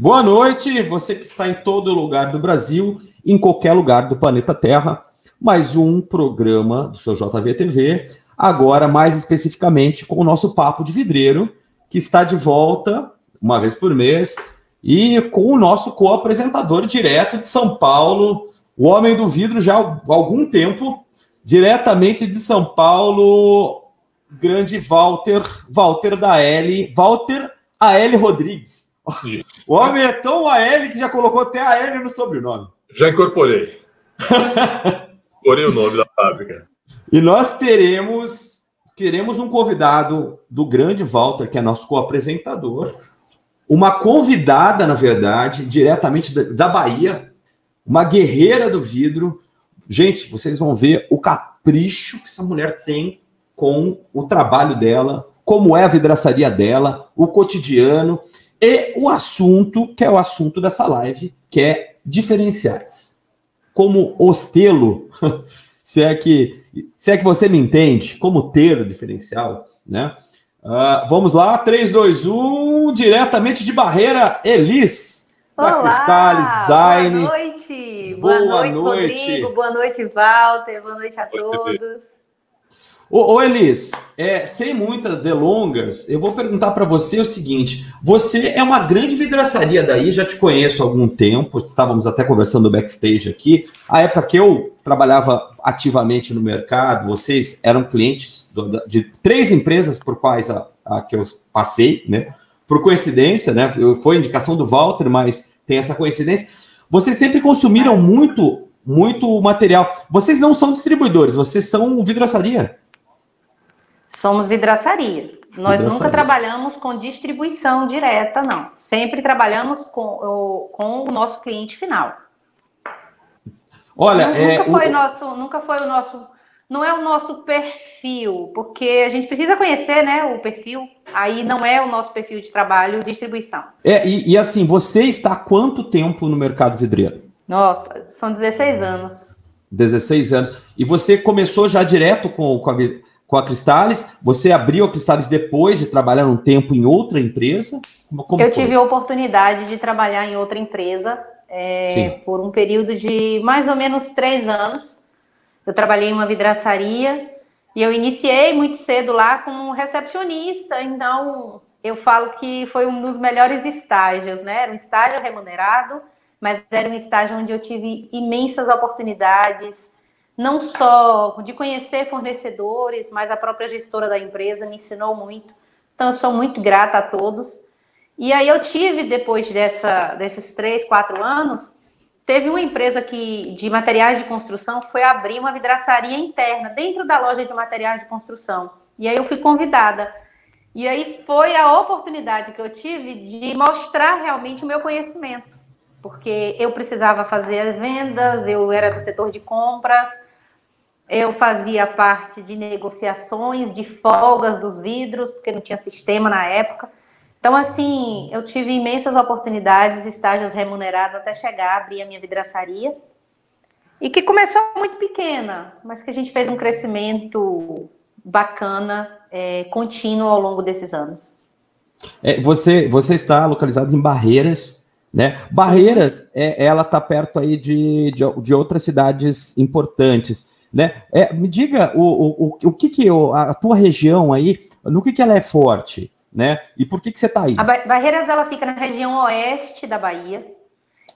Boa noite, você que está em todo lugar do Brasil, em qualquer lugar do planeta Terra. Mais um programa do seu JV TV, agora mais especificamente com o nosso Papo de Vidreiro, que está de volta uma vez por mês, e com o nosso co-apresentador direto de São Paulo, o homem do vidro já há algum tempo, diretamente de São Paulo, grande Walter, Walter da L, Walter A.L. Rodrigues. O homem é tão AL que já colocou até AL no sobrenome. Já incorporei. incorporei o nome da fábrica. E nós teremos, teremos um convidado do grande Walter, que é nosso co-apresentador, uma convidada, na verdade, diretamente da, da Bahia, uma guerreira do vidro. Gente, vocês vão ver o capricho que essa mulher tem com o trabalho dela, como é a vidraçaria dela, o cotidiano e o assunto, que é o assunto dessa live, que é diferenciais. Como ostelo, se é que se é que você me entende, como ter o diferencial, né? Uh, vamos lá, 3, 2, 1, diretamente de Barreira, Elis, da Cristales Design. Boa noite, boa, boa noite, noite, Rodrigo, boa noite, Walter, boa noite a todos. Ô, ô Elis, é, sem muitas delongas, eu vou perguntar para você o seguinte: você é uma grande vidraçaria daí, já te conheço há algum tempo, estávamos até conversando backstage aqui. A época que eu trabalhava ativamente no mercado, vocês eram clientes do, de três empresas por quais a, a, que eu passei, né? Por coincidência, né? Foi indicação do Walter, mas tem essa coincidência. Vocês sempre consumiram muito, muito material. Vocês não são distribuidores, vocês são vidraçaria. Somos vidraçaria. Nós vidraçaria. nunca trabalhamos com distribuição direta, não. Sempre trabalhamos com o, com o nosso cliente final. Olha, nunca, é, foi o... nosso, nunca foi o nosso, não é o nosso perfil, porque a gente precisa conhecer, né, o perfil. Aí não é o nosso perfil de trabalho, distribuição. É e, e assim, você está há quanto tempo no mercado vidreiro? Nossa, são 16 anos. 16 anos. E você começou já direto com, com a com a Cristales. Você abriu a Cristales depois de trabalhar um tempo em outra empresa? Como eu foi? tive a oportunidade de trabalhar em outra empresa é, por um período de mais ou menos três anos. Eu trabalhei em uma vidraçaria e eu iniciei muito cedo lá como recepcionista, então eu falo que foi um dos melhores estágios, né? Era um estágio remunerado, mas era um estágio onde eu tive imensas oportunidades, não só de conhecer fornecedores, mas a própria gestora da empresa me ensinou muito. Então, eu sou muito grata a todos. E aí, eu tive, depois dessa, desses três, quatro anos, teve uma empresa que, de materiais de construção que foi abrir uma vidraçaria interna dentro da loja de materiais de construção. E aí, eu fui convidada. E aí, foi a oportunidade que eu tive de mostrar realmente o meu conhecimento. Porque eu precisava fazer as vendas, eu era do setor de compras, eu fazia parte de negociações, de folgas dos vidros, porque não tinha sistema na época. Então, assim, eu tive imensas oportunidades, estágios remunerados até chegar a abrir a minha vidraçaria. E que começou muito pequena, mas que a gente fez um crescimento bacana, é, contínuo ao longo desses anos. É, você, você está localizado em Barreiras, né? Barreiras, é, ela está perto aí de, de, de outras cidades importantes. Né? É, me diga o, o, o, que, que a tua região aí, no que, que ela é forte, né? E por que, que você está aí? A Barreiras ela fica na região oeste da Bahia.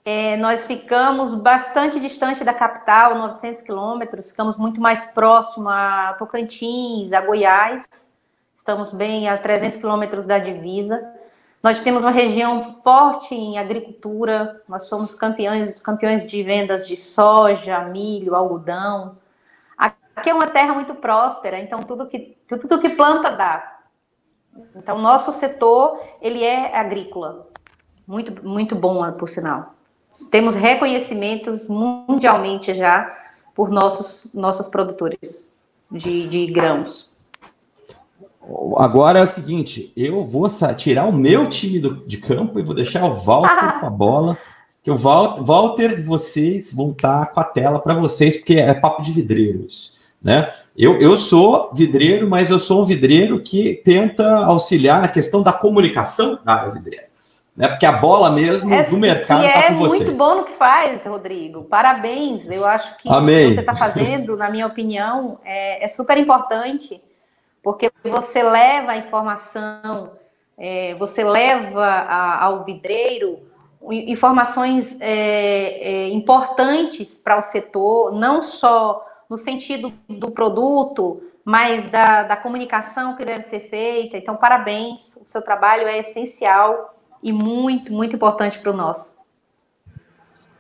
É, nós ficamos bastante distante da capital, 900 quilômetros, ficamos muito mais próximo a Tocantins, a Goiás. Estamos bem a 300 quilômetros da divisa. Nós temos uma região forte em agricultura. Nós somos campeões, campeões de vendas de soja, milho, algodão. Aqui é uma terra muito próspera, então tudo que, tudo que planta dá. Então, nosso setor, ele é agrícola. Muito, muito bom, por sinal. Temos reconhecimentos mundialmente já por nossos, nossos produtores de, de grãos. Agora é o seguinte, eu vou tirar o meu time do, de campo e vou deixar o Walter com a bola. Que o Walter, Walter, vocês vão estar com a tela para vocês, porque é papo de vidreiros. Né? Eu, eu sou vidreiro, mas eu sou um vidreiro que tenta auxiliar na questão da comunicação da área vidreira. né? Porque a bola mesmo é, do mercado está é com vocês. É muito bom no que faz, Rodrigo. Parabéns. Eu acho que o que você está fazendo, na minha opinião, é, é, super importante, porque você leva a informação, é, você leva a, ao vidreiro informações é, é, importantes para o setor, não só no sentido do produto, mas da, da comunicação que deve ser feita. Então, parabéns, o seu trabalho é essencial e muito, muito importante para o nosso.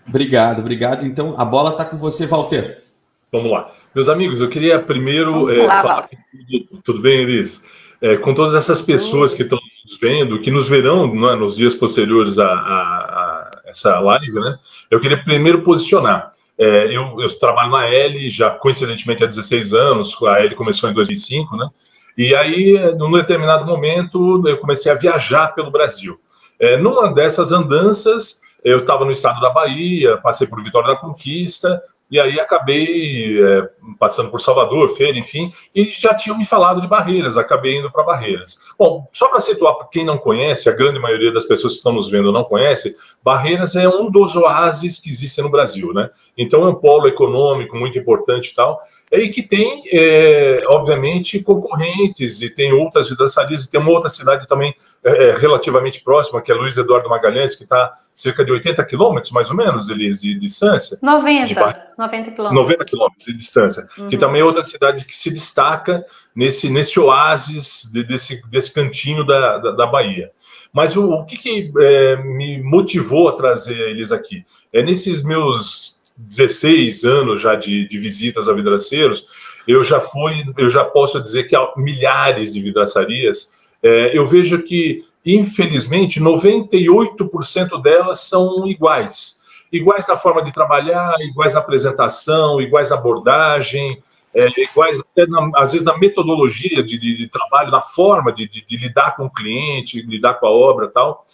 Obrigado, obrigado. Então, a bola está com você, Walter. Vamos lá. Meus amigos, eu queria primeiro é, lá, falar tudo, tudo, bem, Elis? É, com todas essas pessoas que estão nos vendo, que nos verão é, nos dias posteriores a, a, a, essa live, né? Eu queria primeiro posicionar. É, eu, eu, trabalho na L já coincidentemente há 16 anos, a L começou em 2005, né? E aí, num determinado momento, eu comecei a viajar pelo Brasil. É, numa dessas andanças, eu estava no estado da Bahia, passei por Vitória da Conquista, e aí acabei é, passando por Salvador, Feira, enfim, e já tinham me falado de Barreiras, acabei indo para Barreiras. Bom, só para situar para quem não conhece, a grande maioria das pessoas que estão nos vendo não conhece, Barreiras é um dos oásis que existem no Brasil, né? Então é um polo econômico muito importante e tal, e que tem, é, obviamente, concorrentes, e tem outras vidraçarias, e tem uma outra cidade também é, é relativamente próxima, que é Luiz Eduardo Magalhães, que está cerca de 80 quilômetros, mais ou menos, Elis, de, distância. 90, de 90 quilômetros. 90 quilômetros de distância, uhum. que também é outra cidade que se destaca nesse, nesse oásis, de, desse, desse cantinho da, da, da Bahia. Mas o, o que, que é, me motivou a trazer eles aqui? É nesses meus 16 anos já de, de visitas a vidraceiros, eu já fui, eu já posso dizer que há milhares de vidraçarias. É, eu vejo que, infelizmente, 98% delas são iguais. Iguais na forma de trabalhar, iguais na apresentação, iguais na abordagem, é, iguais até, na, às vezes, na metodologia de, de, de trabalho, na forma de, de, lidar com o cliente, lidar com a obra tal.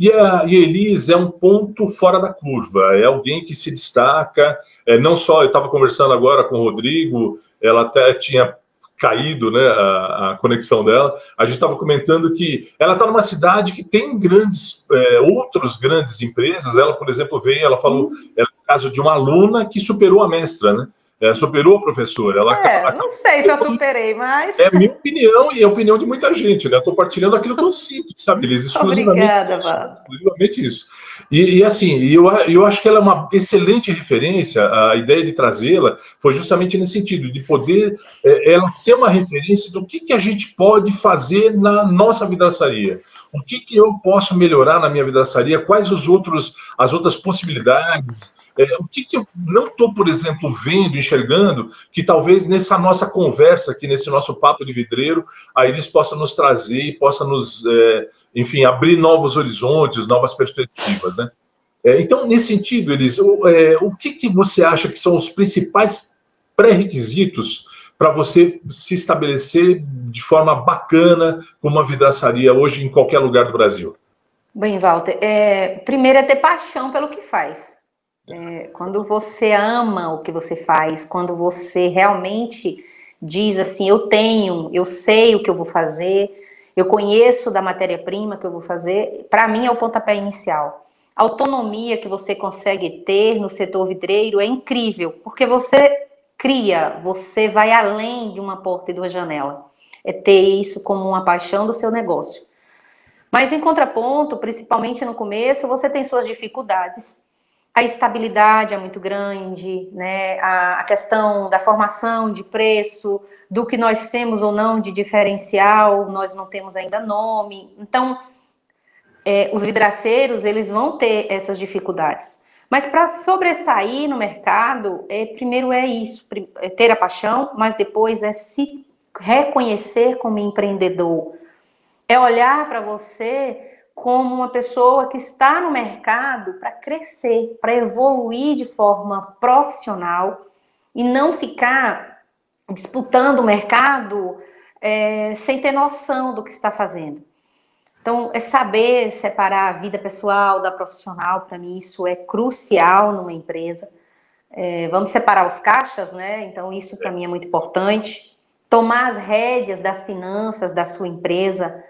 E a, e a Elis é um ponto fora da curva, é alguém que se destaca, é, não só, eu estava conversando agora com o Rodrigo, ela até tinha caído né, a, a conexão dela, a gente estava comentando que ela está numa cidade que tem grandes, é, outras grandes empresas, ela, por exemplo, veio, ela falou, é o caso de uma aluna que superou a mestra, né? É, superou a professora. Ela, é, ela, não sei se eu superei, mas. É a minha opinião e a opinião de muita gente, né? Estou partilhando aquilo que eu sinto, sabe? Eles exclusivamente, Obrigada, exclusivamente isso. E, e assim, eu, eu acho que ela é uma excelente referência. A ideia de trazê-la foi justamente nesse sentido, de poder é, ela ser uma referência do que, que a gente pode fazer na nossa vidraçaria. O que, que eu posso melhorar na minha vidraçaria? Quais os outros, as outras possibilidades? É, o que, que eu não estou, por exemplo, vendo, enxergando, que talvez nessa nossa conversa aqui, nesse nosso papo de vidreiro, a eles possa nos trazer e possa nos, é, enfim, abrir novos horizontes, novas perspectivas, né? É, então, nesse sentido, eles, o, é, o que, que você acha que são os principais pré-requisitos para você se estabelecer de forma bacana como uma vidraçaria hoje em qualquer lugar do Brasil? Bem, Walter, é, primeiro é ter paixão pelo que faz. É, quando você ama o que você faz, quando você realmente diz assim, eu tenho, eu sei o que eu vou fazer, eu conheço da matéria-prima que eu vou fazer, para mim é o pontapé inicial. A autonomia que você consegue ter no setor vidreiro é incrível, porque você cria, você vai além de uma porta e de uma janela. É ter isso como uma paixão do seu negócio. Mas em contraponto, principalmente no começo, você tem suas dificuldades a estabilidade é muito grande, né? A, a, questão da formação de preço, do que nós temos ou não de diferencial, nós não temos ainda nome. Então, é, os vidraceiros, eles vão ter essas dificuldades. Mas para sobressair no mercado, é, primeiro é isso, é ter a paixão, mas depois é se reconhecer como empreendedor. É olhar para você como uma pessoa que está no mercado para crescer, para evoluir de forma profissional e não ficar disputando o mercado é, sem ter noção do que está fazendo. Então, é saber separar a vida pessoal da profissional, para mim, isso é crucial numa empresa. É, vamos separar os caixas, né? Então, isso para mim é muito importante. Tomar as rédeas das finanças da sua empresa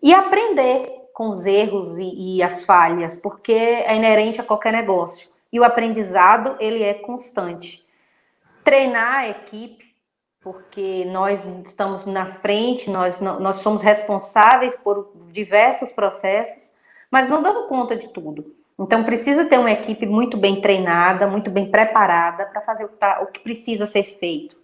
e aprender com os erros e, e as falhas, porque é inerente a qualquer negócio. E o aprendizado, ele é constante. Treinar a equipe, porque nós estamos na frente, nós, nós somos responsáveis por diversos processos, mas não damos conta de tudo. Então, precisa ter uma equipe muito bem treinada, muito bem preparada para fazer tá, o que precisa ser feito.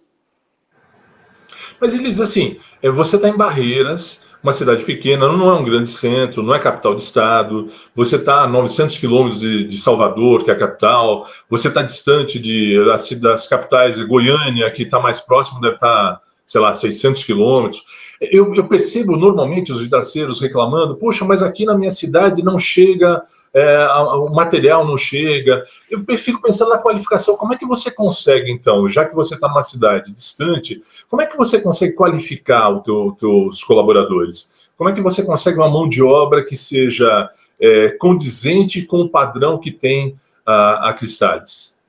Mas eles, assim, é, você está em Barreiras, uma cidade pequena, não é um grande centro, não é capital de estado, você está a 900 quilômetros de, de, Salvador, que é a capital, você está distante de, das, das capitais, Goiânia, que está mais próximo, deve estar, tá, sei lá, 600 quilômetros. Eu, eu, percebo normalmente os vidraceiros reclamando, puxa, mas aqui na minha cidade não chega, é, o material não chega. Eu fico pensando na qualificação, como é que você consegue, então, já que você está numa cidade distante, como é que você consegue qualificar os teu, teus colaboradores? Como é que você consegue uma mão de obra que seja é, condizente com o padrão que tem a, a Cristales?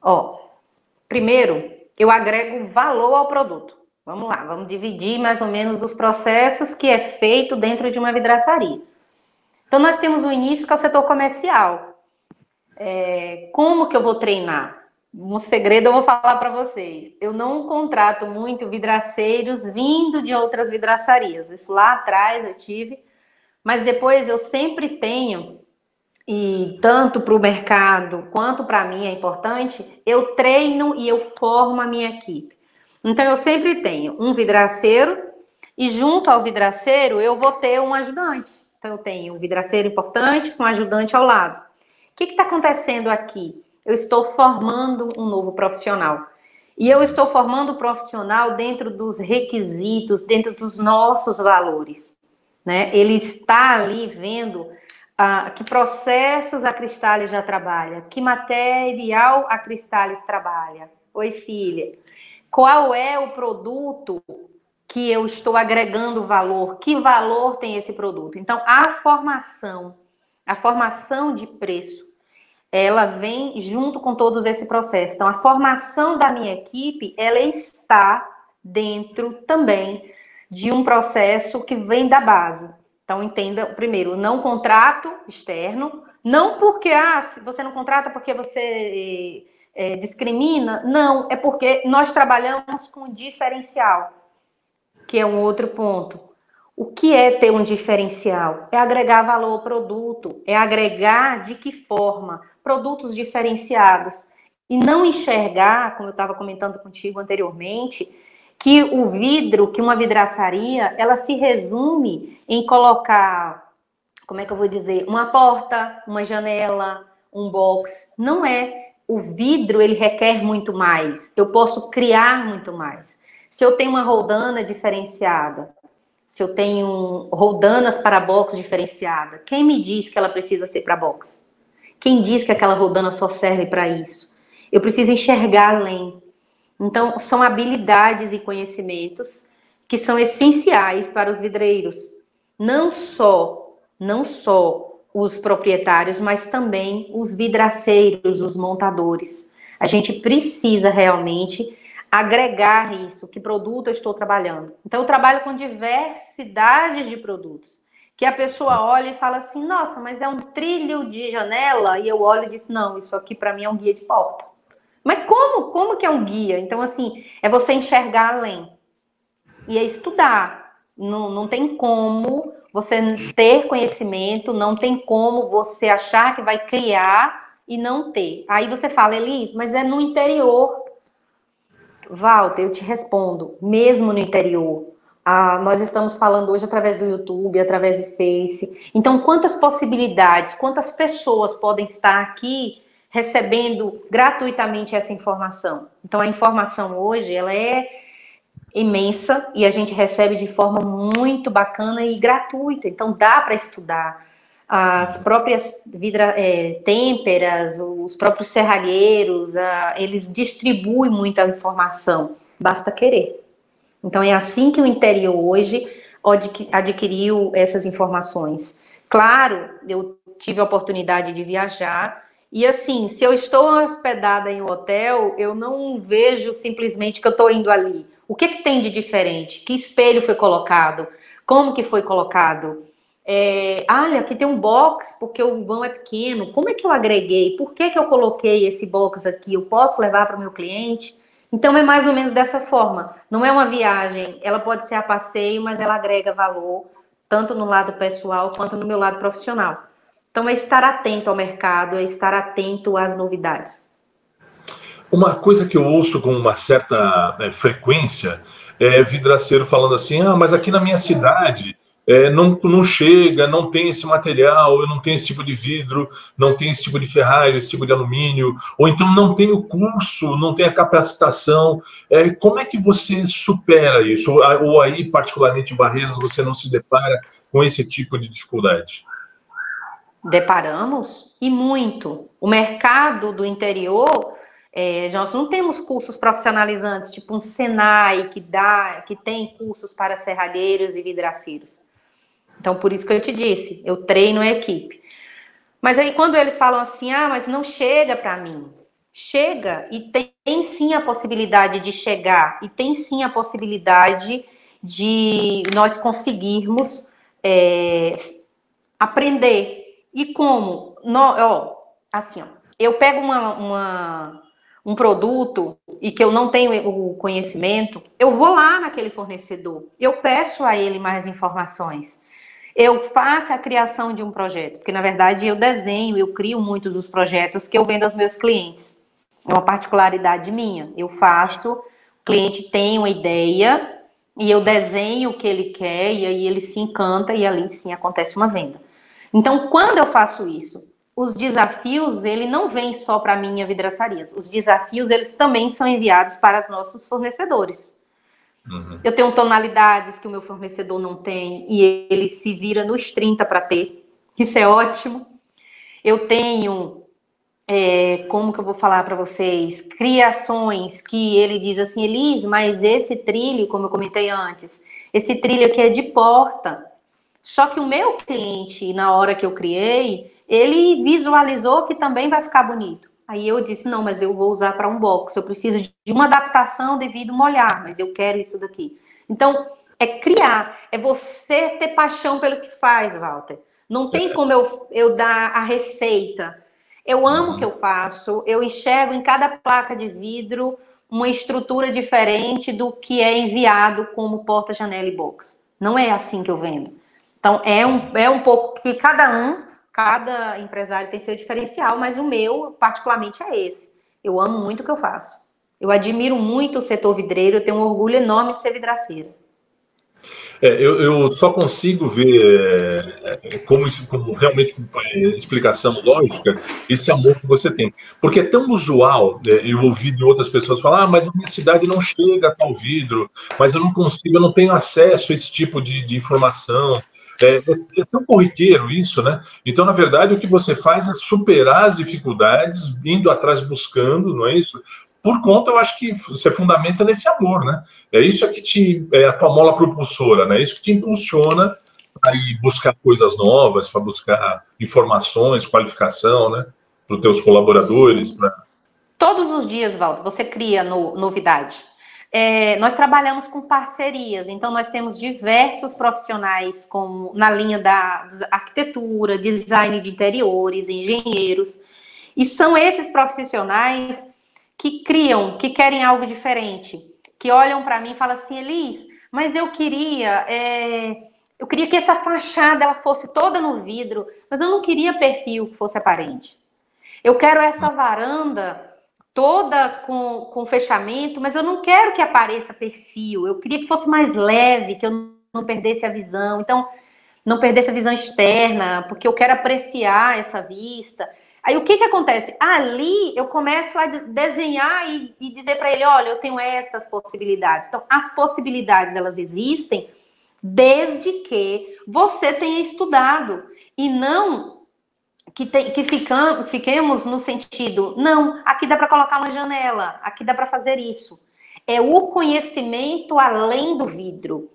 Ó, primeiro, eu agrego valor ao produto. Vamos lá, vamos dividir mais ou menos os processos que é feito dentro de uma vidraçaria. Então, nós temos o início, que é o setor comercial. É, como que eu vou treinar? Um segredo eu vou falar para vocês. Eu não contrato muito vidraceiros vindo de outras vidraçarias. Isso lá atrás eu tive, mas depois eu sempre tenho, e tanto para o mercado quanto para mim é importante, eu treino e eu formo a minha equipe. Então, eu sempre tenho um vidraceiro e junto ao vidraceiro eu vou ter um ajudante. Então, eu tenho um vidraceiro importante com um ajudante ao lado. O que está acontecendo aqui? Eu estou formando um novo profissional. E eu estou formando o um profissional dentro dos requisitos, dentro dos nossos valores. Né? Ele está ali vendo ah, que processos a Cristales já trabalha, que material a Cristales trabalha. Oi, filha qual é o produto que eu estou agregando valor, que valor tem esse produto. Então, a formação, a formação de preço, ela vem junto com todos esse processo. Então, a formação da minha equipe, ela está dentro também de um processo que vem da base. Então, entenda, primeiro, não contrato externo, não porque, ah, você não contrata porque você é, discrimina? Não, é porque nós trabalhamos com diferencial, que é um outro ponto. O que é ter um diferencial? É agregar valor ao produto, é agregar de que forma? Produtos diferenciados. E não enxergar, como eu estava comentando contigo anteriormente, que o vidro, que uma vidraçaria, ela se resume em colocar, como é que eu vou dizer, uma porta, uma janela, um box. Não é o vidro ele requer muito mais. Eu posso criar muito mais. Se eu tenho uma roldana diferenciada, se eu tenho roldanas para box diferenciada, quem me diz que ela precisa ser para box? Quem diz que aquela roldana só serve para isso? Eu preciso enxergar além. Então, são habilidades e conhecimentos que são essenciais para os vidreiros. Não só, não só os proprietários, mas também os vidraceiros, os montadores. A gente precisa realmente agregar isso, que produto eu estou trabalhando. Então, eu trabalho com diversidades de produtos, que a pessoa olha e fala assim, nossa, mas é um trilho de janela, e eu olho e diz, não, isso aqui para mim é um guia de porta. Mas como? Como que é um guia? Então, assim, é você enxergar além. E é estudar. Não, não tem como você ter conhecimento, não tem como você achar que vai criar e não ter. Aí você fala, Elis, mas é no interior. Walter, eu te respondo, mesmo no interior. Ah, nós estamos falando hoje através do YouTube, através do Face. Então, quantas possibilidades, quantas pessoas podem estar aqui recebendo gratuitamente essa informação? Então, a informação hoje, ela é imensa e a gente recebe de forma muito bacana e gratuita. Então dá para estudar as próprias vidra, é, têmperas, os próprios serralheiros, a, eles distribuem muita informação. Basta querer. Então é assim que o interior hoje adquiriu essas informações. Claro, eu tive a oportunidade de viajar e assim, se eu estou hospedada em um hotel, eu não vejo simplesmente que eu estou indo ali. O que, que tem de diferente? Que espelho foi colocado? Como que foi colocado? É, olha, aqui tem um box porque o vão é pequeno. Como é que eu agreguei? Por que, que eu coloquei esse box aqui? Eu posso levar para o meu cliente? Então é mais ou menos dessa forma. Não é uma viagem, ela pode ser a passeio, mas ela agrega valor tanto no lado pessoal quanto no meu lado profissional. Então é estar atento ao mercado, é estar atento às novidades. Uma coisa que eu ouço com uma certa né, frequência é vidraceiro falando assim: ah, mas aqui na minha cidade é, não, não chega, não tem esse material, eu não tenho esse tipo de vidro, não tem esse tipo de ferragem, esse tipo de alumínio, ou então não tem o curso, não tem a capacitação. É, como é que você supera isso? Ou, ou aí, particularmente em Barreiras, você não se depara com esse tipo de dificuldade? Deparamos e muito. O mercado do interior é, nós não temos cursos profissionalizantes, tipo um Senai que dá, que tem cursos para serralheiros e vidraceiros. Então, por isso que eu te disse, eu treino a equipe. Mas aí, quando eles falam assim, ah, mas não chega para mim. Chega e tem, tem, sim a possibilidade de chegar, e tem sim a possibilidade de nós conseguirmos é, aprender. E como? No, ó, assim, ó, eu pego uma, uma um produto e que eu não tenho o conhecimento, eu vou lá naquele fornecedor, eu peço a ele mais informações. Eu faço a criação de um projeto, porque na verdade eu desenho, eu crio muitos dos projetos que eu vendo aos meus clientes. É uma particularidade minha. Eu faço, o cliente tem uma ideia e eu desenho o que ele quer e aí ele se encanta e ali sim acontece uma venda. Então, quando eu faço isso os desafios, ele não vem só para a minha vidraçaria. Os desafios, eles também são enviados para os nossos fornecedores. Uhum. Eu tenho tonalidades que o meu fornecedor não tem e ele se vira nos 30 para ter. Isso é ótimo. Eu tenho, é, como que eu vou falar para vocês? Criações que ele diz assim, Elis, mas esse trilho, como eu comentei antes, esse trilho aqui é de porta. Só que o meu cliente, na hora que eu criei, ele visualizou que também vai ficar bonito. Aí eu disse: não, mas eu vou usar para um box. Eu preciso de uma adaptação devido molhar, mas eu quero isso daqui. Então, é criar, é você ter paixão pelo que faz, Walter. Não tem como eu, eu dar a receita. Eu amo o que eu faço, eu enxergo em cada placa de vidro uma estrutura diferente do que é enviado como porta, janela e box. Não é assim que eu vendo. Então, é um, é um pouco que cada um cada empresário tem seu diferencial, mas o meu, particularmente, é esse. Eu amo muito o que eu faço. Eu admiro muito o setor vidreiro, eu tenho um orgulho enorme de ser vidraceira. É, eu, eu, só consigo ver é, como, isso, como realmente é, explicação lógica esse amor que você tem. Porque é tão usual, é, eu ouvi de outras pessoas falar, ah, mas a minha cidade não chega a tal vidro, mas eu não consigo, eu não tenho acesso a esse tipo de, de informação. É, é, é, tão corriqueiro isso, né? Então, na verdade, o que você faz é superar as dificuldades, indo atrás, buscando, não é isso? Por conta, eu acho que você fundamenta nesse amor, né? É isso que te é a tua mola propulsora, né? É isso que te impulsiona para ir buscar coisas novas, para buscar informações, qualificação, né? Para os teus colaboradores. Todos os dias, Valdo, você cria no, novidade. É, nós trabalhamos com parcerias, então nós temos diversos profissionais como na linha da arquitetura, design de interiores, engenheiros, e são esses profissionais que criam, que querem algo diferente, que olham para mim e falam assim, Elis, mas eu queria, é, eu queria que essa fachada ela fosse toda no vidro, mas eu não queria perfil que fosse aparente. Eu quero essa varanda toda com, com fechamento, mas eu não quero que apareça perfil. Eu queria que fosse mais leve, que eu não perdesse a visão. Então, não perdesse a visão externa, porque eu quero apreciar essa vista. Aí o que que acontece? Ali eu começo a desenhar e, e dizer para ele, olha, eu tenho essas possibilidades. Então, as possibilidades elas existem desde que você tenha estudado e não que, tem, que ficam, fiquemos no sentido, não, aqui dá para colocar uma janela, aqui dá para fazer isso. É o conhecimento além do vidro.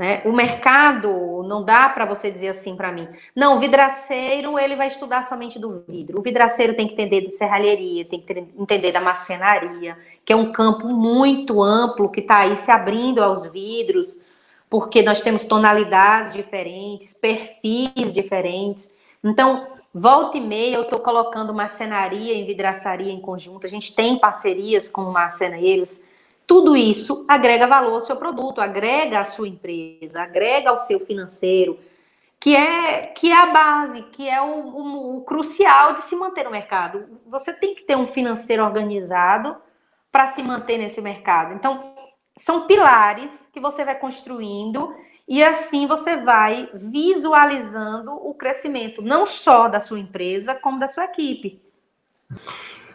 Né? O mercado não dá para você dizer assim para mim. Não, o vidraceiro ele vai estudar somente do vidro. O vidraceiro tem que entender de serralheria, tem que entender da marcenaria, que é um campo muito amplo que está aí se abrindo aos vidros, porque nós temos tonalidades diferentes, perfis diferentes. Então, volta e meia eu estou colocando marcenaria e vidraçaria em conjunto. A gente tem parcerias com marceneiros. Tudo isso agrega valor ao seu produto, agrega à sua empresa, agrega ao seu financeiro, que é, que é a base, que é o, o, o crucial de se manter no mercado. Você tem que ter um financeiro organizado para se manter nesse mercado. Então, são pilares que você vai construindo e assim você vai visualizando o crescimento, não só da sua empresa, como da sua equipe.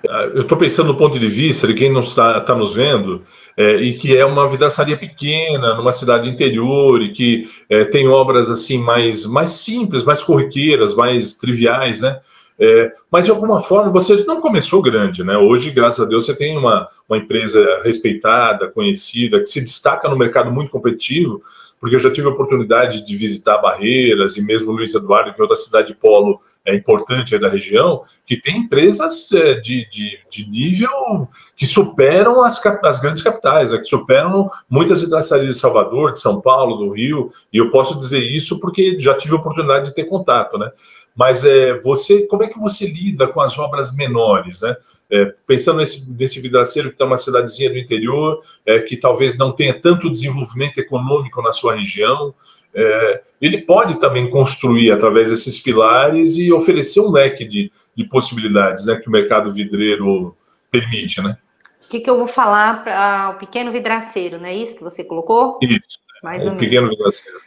Eu estou pensando do ponto de vista de quem não está, está nos vendo, é, e que é uma vidraçaria pequena, numa cidade interior, e que é, tem obras assim mais, mais simples, mais corriqueiras, mais triviais, né? É, mas de alguma forma você não começou grande, né? Hoje, graças a Deus, você tem uma, uma empresa respeitada, conhecida, que se destaca no mercado muito competitivo, porque eu já tive a oportunidade de visitar Barreiras e mesmo Luiz Eduardo, que é outra cidade polo é, importante da região, que tem empresas é, de, de, de, nível que superam as, as grandes capitais, é, que superam muitas vidraçarias de Salvador, de São Paulo, do Rio, e eu posso dizer isso porque já tive a oportunidade de ter contato, né? Mas é, você, como é que você lida com as obras menores, né? É, pensando nesse, nesse vidraceiro que está uma cidadezinha do interior, é, que talvez não tenha tanto desenvolvimento econômico na sua região, é, ele pode também construir através desses pilares e oferecer um leque de, de possibilidades, né? Que o mercado vidreiro permite, né? O que, que eu vou falar para o pequeno vidraceiro, não é isso que você colocou? Isso, Mais o pequeno vidraceiro.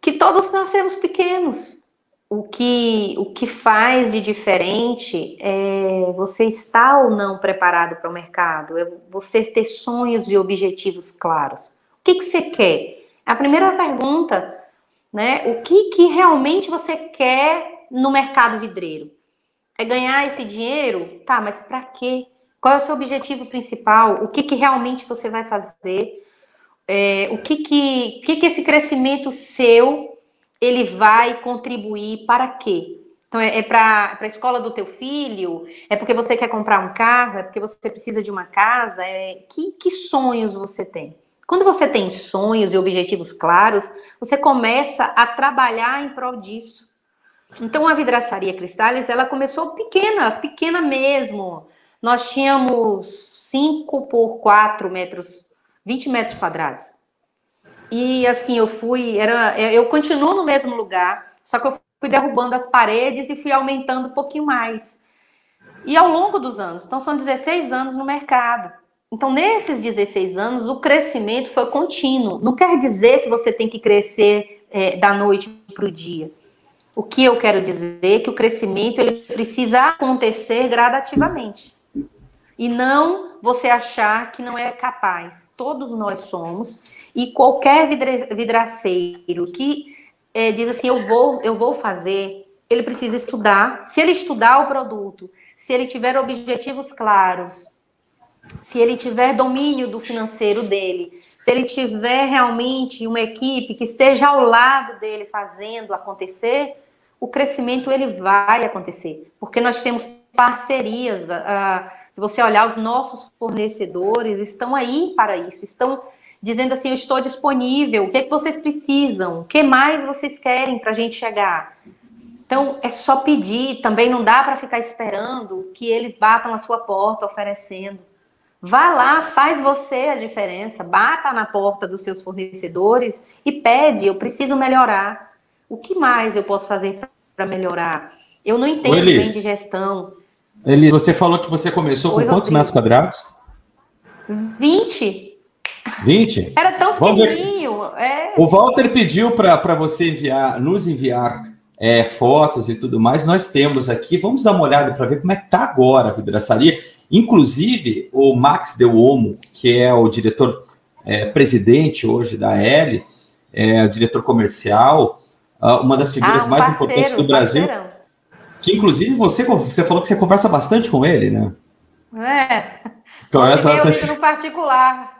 Que todos nascemos pequenos o que, o que faz de diferente é você estar ou não preparado para o mercado, é você ter sonhos e objetivos claros. O que, que você quer? A primeira pergunta, né? O que, que realmente você quer no mercado vidreiro? É ganhar esse dinheiro? Tá, mas para quê? Qual é o seu objetivo principal? O que, que realmente você vai fazer? É, o que, que, que, que esse crescimento seu ele vai contribuir para quê? Então, é, é para a escola do teu filho? É porque você quer comprar um carro? É porque você precisa de uma casa? É, que, que sonhos você tem? Quando você tem sonhos e objetivos claros, você começa a trabalhar em prol disso. Então, a vidraçaria Cristales, ela começou pequena, pequena mesmo. Nós tínhamos 5 por 4 metros, 20 metros quadrados. E assim, eu fui, era, eu continuo no mesmo lugar, só que eu fui derrubando as paredes e fui aumentando um pouquinho mais. E ao longo dos anos, então são 16 anos no mercado. Então, nesses 16 anos, o crescimento foi contínuo. Não quer dizer que você tem que crescer é, da noite para o dia. O que eu quero dizer é que o crescimento ele precisa acontecer gradativamente. E não você achar que não é capaz. Todos nós somos. E qualquer vidraceiro que é, diz assim, eu vou, eu vou fazer, ele precisa estudar. Se ele estudar o produto, se ele tiver objetivos claros, se ele tiver domínio do financeiro dele, se ele tiver realmente uma equipe que esteja ao lado dele fazendo acontecer, o crescimento ele vai acontecer, porque nós temos parcerias. Uh, se você olhar, os nossos fornecedores estão aí para isso, estão dizendo assim: eu estou disponível, o que, é que vocês precisam, o que mais vocês querem para a gente chegar. Então, é só pedir, também não dá para ficar esperando que eles batam a sua porta oferecendo. Vá lá, faz você a diferença, bata na porta dos seus fornecedores e pede: eu preciso melhorar. O que mais eu posso fazer para melhorar? Eu não entendo bem de gestão. Elis, você falou que você começou Oi, com quantos metros quadrados? 20. 20? Era tão pequenininho. É. O Walter pediu para você enviar, nos enviar é, fotos e tudo mais. Nós temos aqui, vamos dar uma olhada para ver como é que está agora a vidraçaria. Inclusive, o Max Del Omo, que é o diretor é, presidente hoje da L, é o diretor comercial, ah, uma das figuras ah, um mais parceiro, importantes do Brasil. Parceirão que inclusive você, você falou que você conversa bastante com ele, né? É. Conversa bastante. no particular.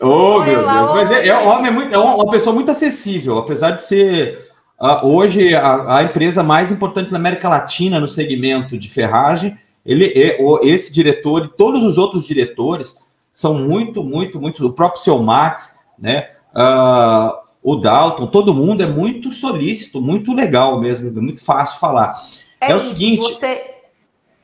Oh, meu Deus. Mas é, é, homem muito, é uma pessoa muito acessível, apesar de ser uh, hoje a, a, empresa mais importante na América Latina no segmento de ferragem. Ele é, esse diretor e todos os outros diretores são muito, muito, muito. O próprio seu Max, né? Uh, o Dalton, todo mundo é muito solícito, muito legal mesmo, é muito fácil falar. É, é o seguinte. Você...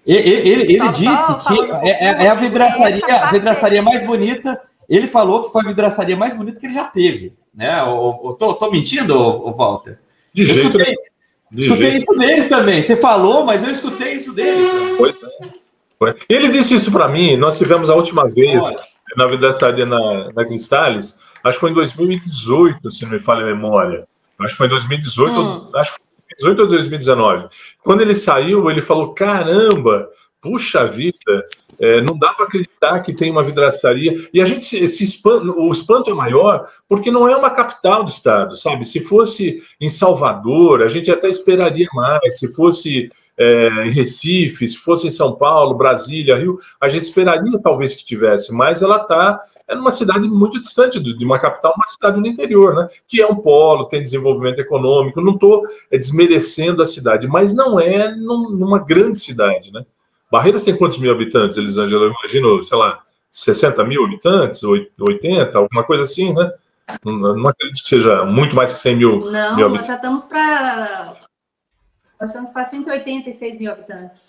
Ele, ele, ele disse que é, é, é, a vidraçaria, a vidraçaria mais bonita. Ele falou que foi a vidraçaria mais bonita que ele já teve. Né? Eu, tô, tô mentindo, Walter? De eu jeito escutei, de escutei jeito. isso dele também. Você falou, mas eu escutei isso dele. Pois é. Ele disse isso para mim. Nós tivemos a última vez Olha. na vidraçaria na, na Cristales acho que foi em 2018, se não me falha a memória. Acho que foi em 2018, hum. acho que foi 2018 ou 2019. Quando ele saiu, ele falou: caramba, puxa vida, é, não dá para acreditar que tem uma vidraçaria. E a gente se, se espanta, o espanto é maior porque não é uma capital do estado, sabe? Se fosse em Salvador, a gente até esperaria mais. Se fosse é, em Recife, se fosse em São Paulo, Brasília, Rio, a gente esperaria talvez que tivesse, mas ela está é numa cidade muito distante de uma capital, uma cidade no interior, né? Que é um polo, tem desenvolvimento econômico. Não estou é, desmerecendo a cidade, mas não é num, numa grande cidade, né? Barreiras tem quantos mil habitantes, Elisângela? Eu imagino, sei lá, 60 mil habitantes, 80, alguma coisa assim, né? Não, acredito que seja muito mais que 100 mil. Não, mil nós já estamos para. Nós estamos para 186 mil habitantes.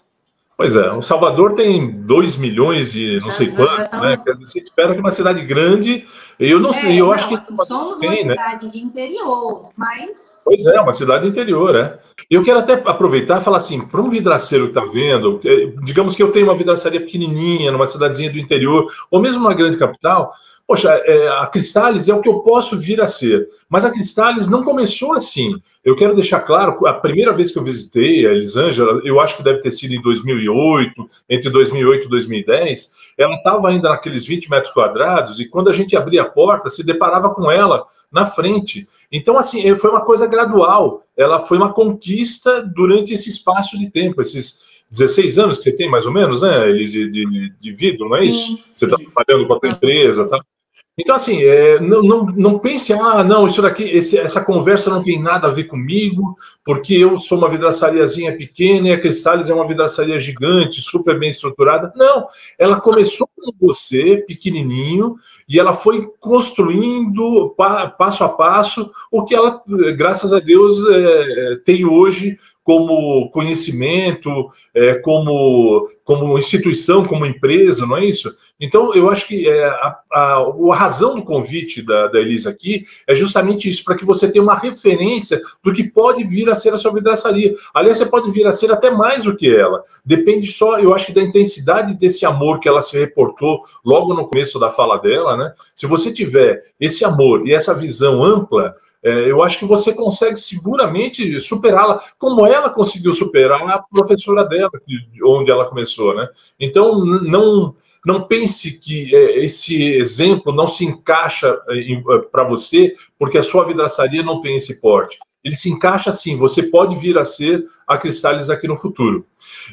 Pois é, o Salvador tem 2 milhões e não já, sei quanto, estamos... né? Você espera que uma cidade grande. Eu não é, sei, eu não, acho que. Assim, somos tem, uma né? cidade né? de interior, mas. Pois é, uma cidade interior, é. Eu quero até aproveitar e falar assim, para um vidraceiro que está vendo, digamos que eu tenho uma vidraçaria pequenininha, numa cidadezinha do interior, ou mesmo numa grande capital, Poxa, é, a Cristales é o que eu posso vir a ser. Mas a Cristales não começou assim. Eu quero deixar claro, a primeira vez que eu visitei a Elisângela, eu acho que deve ter sido em 2008, entre 2008 e 2010, ela estava ainda naqueles 20 metros quadrados, e quando a gente abria a porta, se deparava com ela na frente. Então, assim, foi uma coisa gradual. Ela foi uma conquista durante esse espaço de tempo, esses 16 anos que você tem, mais ou menos, né, Elise, de, de, vida, não é isso? Sim, você está trabalhando com a tua empresa, tá? Então, assim, é, não, não, não pense, ah, não, isso daqui, esse, essa conversa não tem nada a ver comigo, porque eu sou uma vidraçariazinha pequena e a Cristales é uma vidraçaria gigante, super bem estruturada. Não, ela começou com você, pequenininho, e ela foi construindo pa, passo a passo o que ela, graças a Deus, é, tem hoje como conhecimento, é, como, como instituição, como empresa, não é isso? Então, eu acho que é, a, a, a razão do convite da, da Elisa aqui é justamente isso, para que você tenha uma referência do que pode vir a ser a sua vidraçaria. Aliás, você pode vir a ser até mais do que ela. Depende só, eu acho da intensidade desse amor que ela se reportou logo no começo da fala dela, né? Se você tiver esse amor e essa visão ampla, é, eu acho que você consegue seguramente superá-la, como ela conseguiu superar a professora dela, onde ela começou, né? Então, não não pense que é, esse exemplo não se encaixa é, é, para você, porque a sua vidraçaria não tem esse porte. Ele se encaixa sim, você pode vir a ser a Cristales aqui no futuro.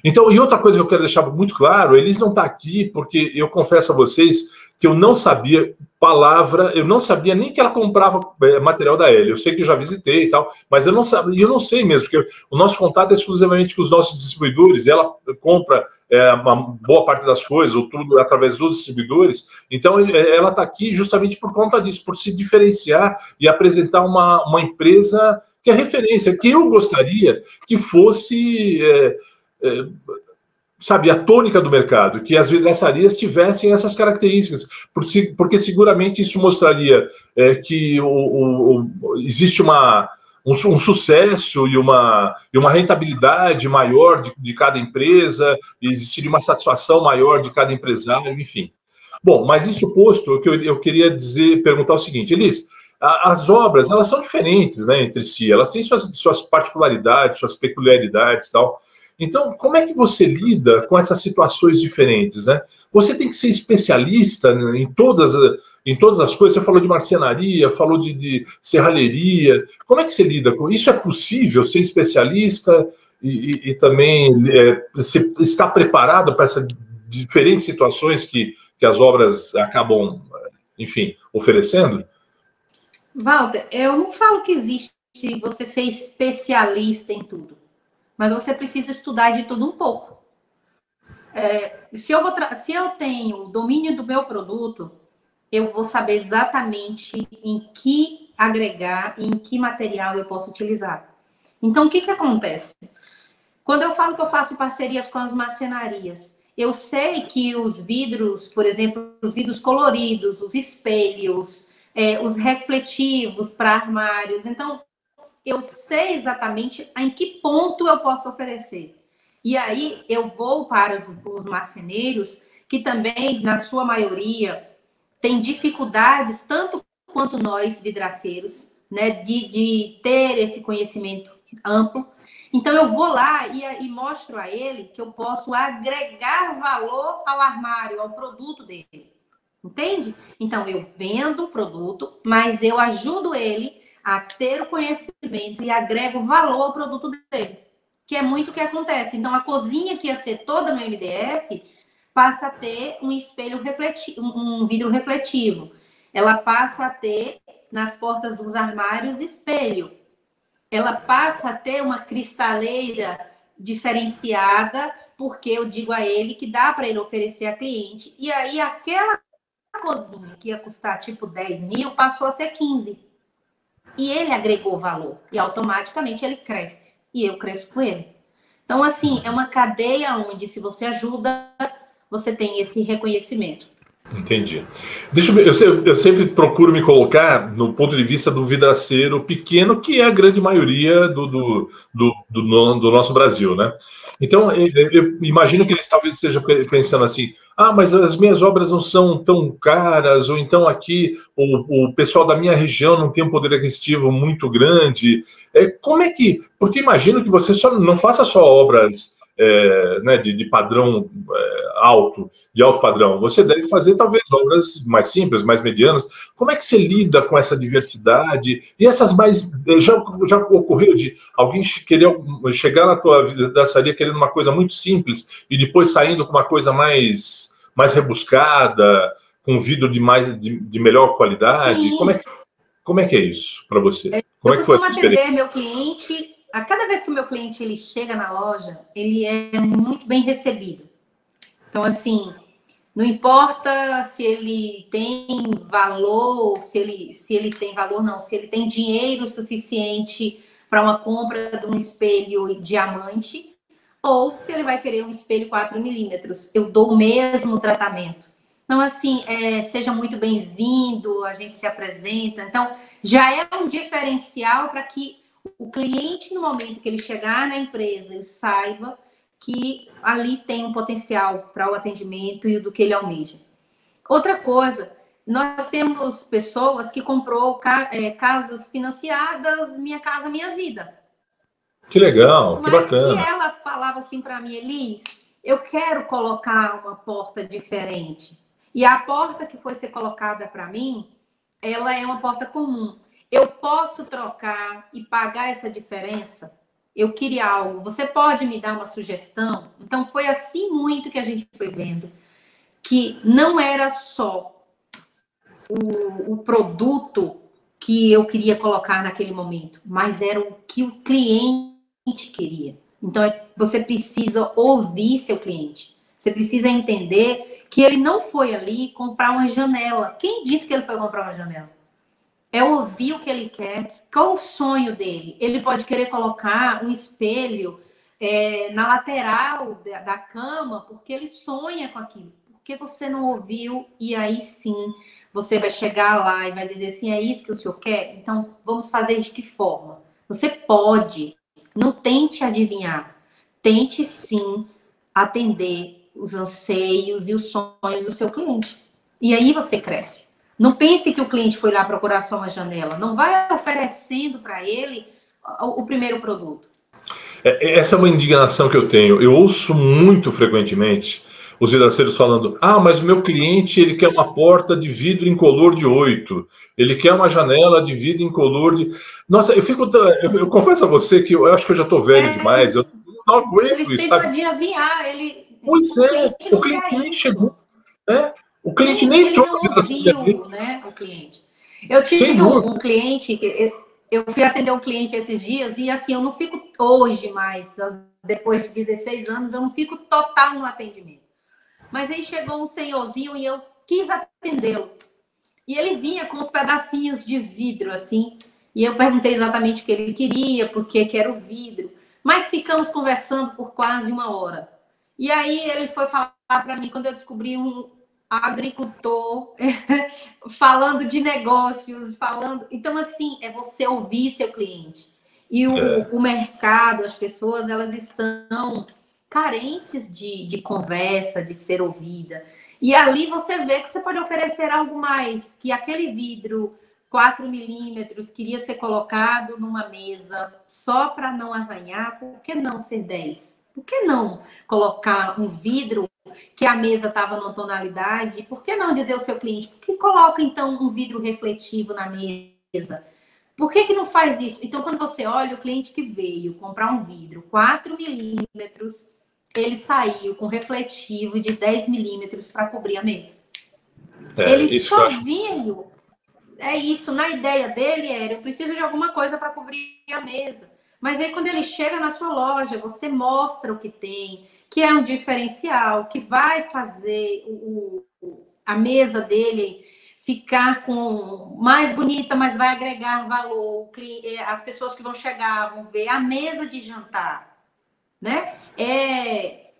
Então, e outra coisa que eu quero deixar muito claro, eles não está aqui porque eu confesso a vocês que eu não sabia palavra, eu não sabia nem que ela comprava é, material da L. Eu sei que eu já visitei e tal, mas eu não sabia, eu não sei mesmo, porque o nosso contato é exclusivamente com os nossos distribuidores, ela compra é, uma boa parte das coisas, ou tudo através dos distribuidores. Então, é, ela está aqui justamente por conta disso, por se diferenciar e apresentar uma, uma empresa que é referência, que eu gostaria que fosse. É, é, sabe, a tônica do mercado, que as vidraçarias tivessem essas características, porque seguramente isso mostraria é, que o, o, o, existe uma, um, um, sucesso e uma, e uma rentabilidade maior de, de cada empresa, existiria uma satisfação maior de cada empresário, enfim. Bom, mas isso posto, eu, eu queria dizer, perguntar o seguinte, Elis, as obras, elas são diferentes, né, entre si, elas têm suas, suas particularidades, suas peculiaridades tal, então, como é que você lida com essas situações diferentes, né? Você tem que ser especialista em todas, em todas as coisas. Você falou de marcenaria, falou de, de serralheria. Como é que você lida com isso? É possível ser especialista e, e, e também é, estar preparado para essas diferentes situações que, que as obras acabam, enfim, oferecendo? Walter, eu não falo que existe você ser especialista em tudo mas você precisa estudar de tudo um pouco. É, se, eu se eu tenho o domínio do meu produto, eu vou saber exatamente em que agregar em que material eu posso utilizar. Então, o que, que acontece? Quando eu falo que eu faço parcerias com as marcenarias, eu sei que os vidros, por exemplo, os vidros coloridos, os espelhos, é, os refletivos para armários. Então, eu sei exatamente em que ponto eu posso oferecer. E aí eu vou para os, os marceneiros, que também, na sua maioria, têm dificuldades, tanto quanto nós, vidraceiros, né, de, de ter esse conhecimento amplo. Então, eu vou lá e, e mostro a ele que eu posso agregar valor ao armário, ao produto dele. Entende? Então, eu vendo o produto, mas eu ajudo ele a ter o conhecimento e agrego valor ao produto dele, que é muito o que acontece. Então, a cozinha que ia ser toda no MDF passa a ter um espelho refletivo, um vidro refletivo. Ela passa a ter nas portas dos armários espelho. Ela passa a ter uma cristaleira diferenciada, porque eu digo a ele que dá para ele oferecer a cliente. E aí, aquela cozinha que ia custar tipo 10 mil passou a ser 15. E ele agregou valor. E automaticamente ele cresce. E eu cresço com ele. Então, assim, é uma cadeia onde, se você ajuda, você tem esse reconhecimento. Entendi. Deixa eu, eu, eu, sempre procuro me colocar no ponto de vista do vidraceiro pequeno, que é a grande maioria do, do, do, do, do nosso Brasil, né? Então, eu, eu, imagino que eles talvez estejam pensando assim: ah, mas as minhas obras não são tão caras, ou então aqui o, o pessoal da minha região não tem um poder aquisitivo muito grande. É, como é que. Porque imagino que você só não faça só obras é, né, de, de, padrão é, alto, de alto padrão. Você deve fazer talvez obras mais simples, mais medianas. Como é que você lida com essa diversidade? E essas mais. Já, já ocorreu de alguém querer chegar na tua vidraçaria querendo uma coisa muito simples e depois saindo com uma coisa mais, mais rebuscada, com vidro de, mais, de, de melhor qualidade? Como é, que, como é que é isso para você? Como Eu é que foi atender meu cliente a cada vez que o meu cliente ele chega na loja, ele é muito bem recebido. Então, assim, não importa se ele tem valor, se ele, se ele tem valor, não, se ele tem dinheiro suficiente para uma compra de um espelho diamante, ou se ele vai querer um espelho 4 milímetros. Eu dou o mesmo tratamento. Então, assim, é, seja muito bem-vindo, a gente se apresenta. Então, já é um diferencial para que o cliente, no momento que ele chegar na empresa, ele saiba que ali tem um potencial para o atendimento e do que ele almeja. Outra coisa, nós temos pessoas que comprou é, casas financiadas, Minha Casa Minha Vida. Que legal, que bacana. E ela falava assim para mim, Elis, eu quero colocar uma porta diferente. E a porta que foi ser colocada para mim, ela é uma porta comum. Eu posso trocar e pagar essa diferença? Eu queria algo. Você pode me dar uma sugestão? Então, foi assim muito que a gente foi vendo que não era só o, o produto que eu queria colocar naquele momento, mas era o que o cliente queria. Então, é, você precisa ouvir seu cliente. Você precisa entender que ele não foi ali comprar uma janela. Quem disse que ele foi comprar uma janela? É ouvir o que ele quer, qual o sonho dele. Ele pode querer colocar um espelho é, na lateral da, da cama, porque ele sonha com aquilo. Porque você não ouviu, e aí sim você vai chegar lá e vai dizer assim: é isso que o senhor quer? Então vamos fazer de que forma? Você pode, não tente adivinhar, tente sim atender os anseios e os sonhos do seu cliente. E aí você cresce. Não pense que o cliente foi lá procurar só uma janela. Não vai oferecendo para ele o, o primeiro produto. É, é, essa é uma indignação que eu tenho. Eu ouço muito frequentemente os vidraceiros falando: ah, mas o meu cliente ele quer uma porta de vidro incolor de 8, ele quer uma janela de vidro incolor de. Nossa, eu fico. Eu, confesso a você que eu, acho que eu já estou velho é, demais. Eu não aguento isso. Eles têm adivinhar. Ele, pois é, o cliente nem chegou. É, o cliente nem entrou na ouviu, né, o cliente. Eu tive um, um, cliente eu, eu fui atender um cliente esses dias e assim, eu não fico hoje mais, depois de 16 anos, eu não fico total no atendimento. Mas aí chegou um senhorzinho e eu quis atendê-lo. e ele vinha com os pedacinhos de vidro, assim. E eu perguntei exatamente o que ele queria, por que era o vidro. Mas ficamos conversando por quase uma hora. E aí ele foi falar para mim, quando eu descobri um agricultor falando de negócios, falando. Então, assim, é você ouvir seu cliente. E o, é. o mercado, as pessoas, elas estão carentes de, de conversa, de ser ouvida. E ali você vê que você pode oferecer algo mais, que aquele vidro 4 milímetros queria ser colocado numa mesa só para não arranhar, por que não ser 10? Por que não colocar um vidro que a mesa estava numa tonalidade? Por que não dizer ao seu cliente, por que coloca então um vidro refletivo na mesa? Por que, que não faz isso? Então, quando você olha o cliente que veio comprar um vidro 4 milímetros, ele saiu com refletivo de 10 milímetros para cobrir a mesa. É, ele só acho... veio. É isso, na ideia dele era: eu preciso de alguma coisa para cobrir a mesa. Mas aí, quando ele chega na sua loja, você mostra o que tem, que é um diferencial, que vai fazer o, a mesa dele ficar com mais bonita, mas vai agregar valor. Eh, as pessoas que vão chegar vão ver a mesa de jantar, né? É,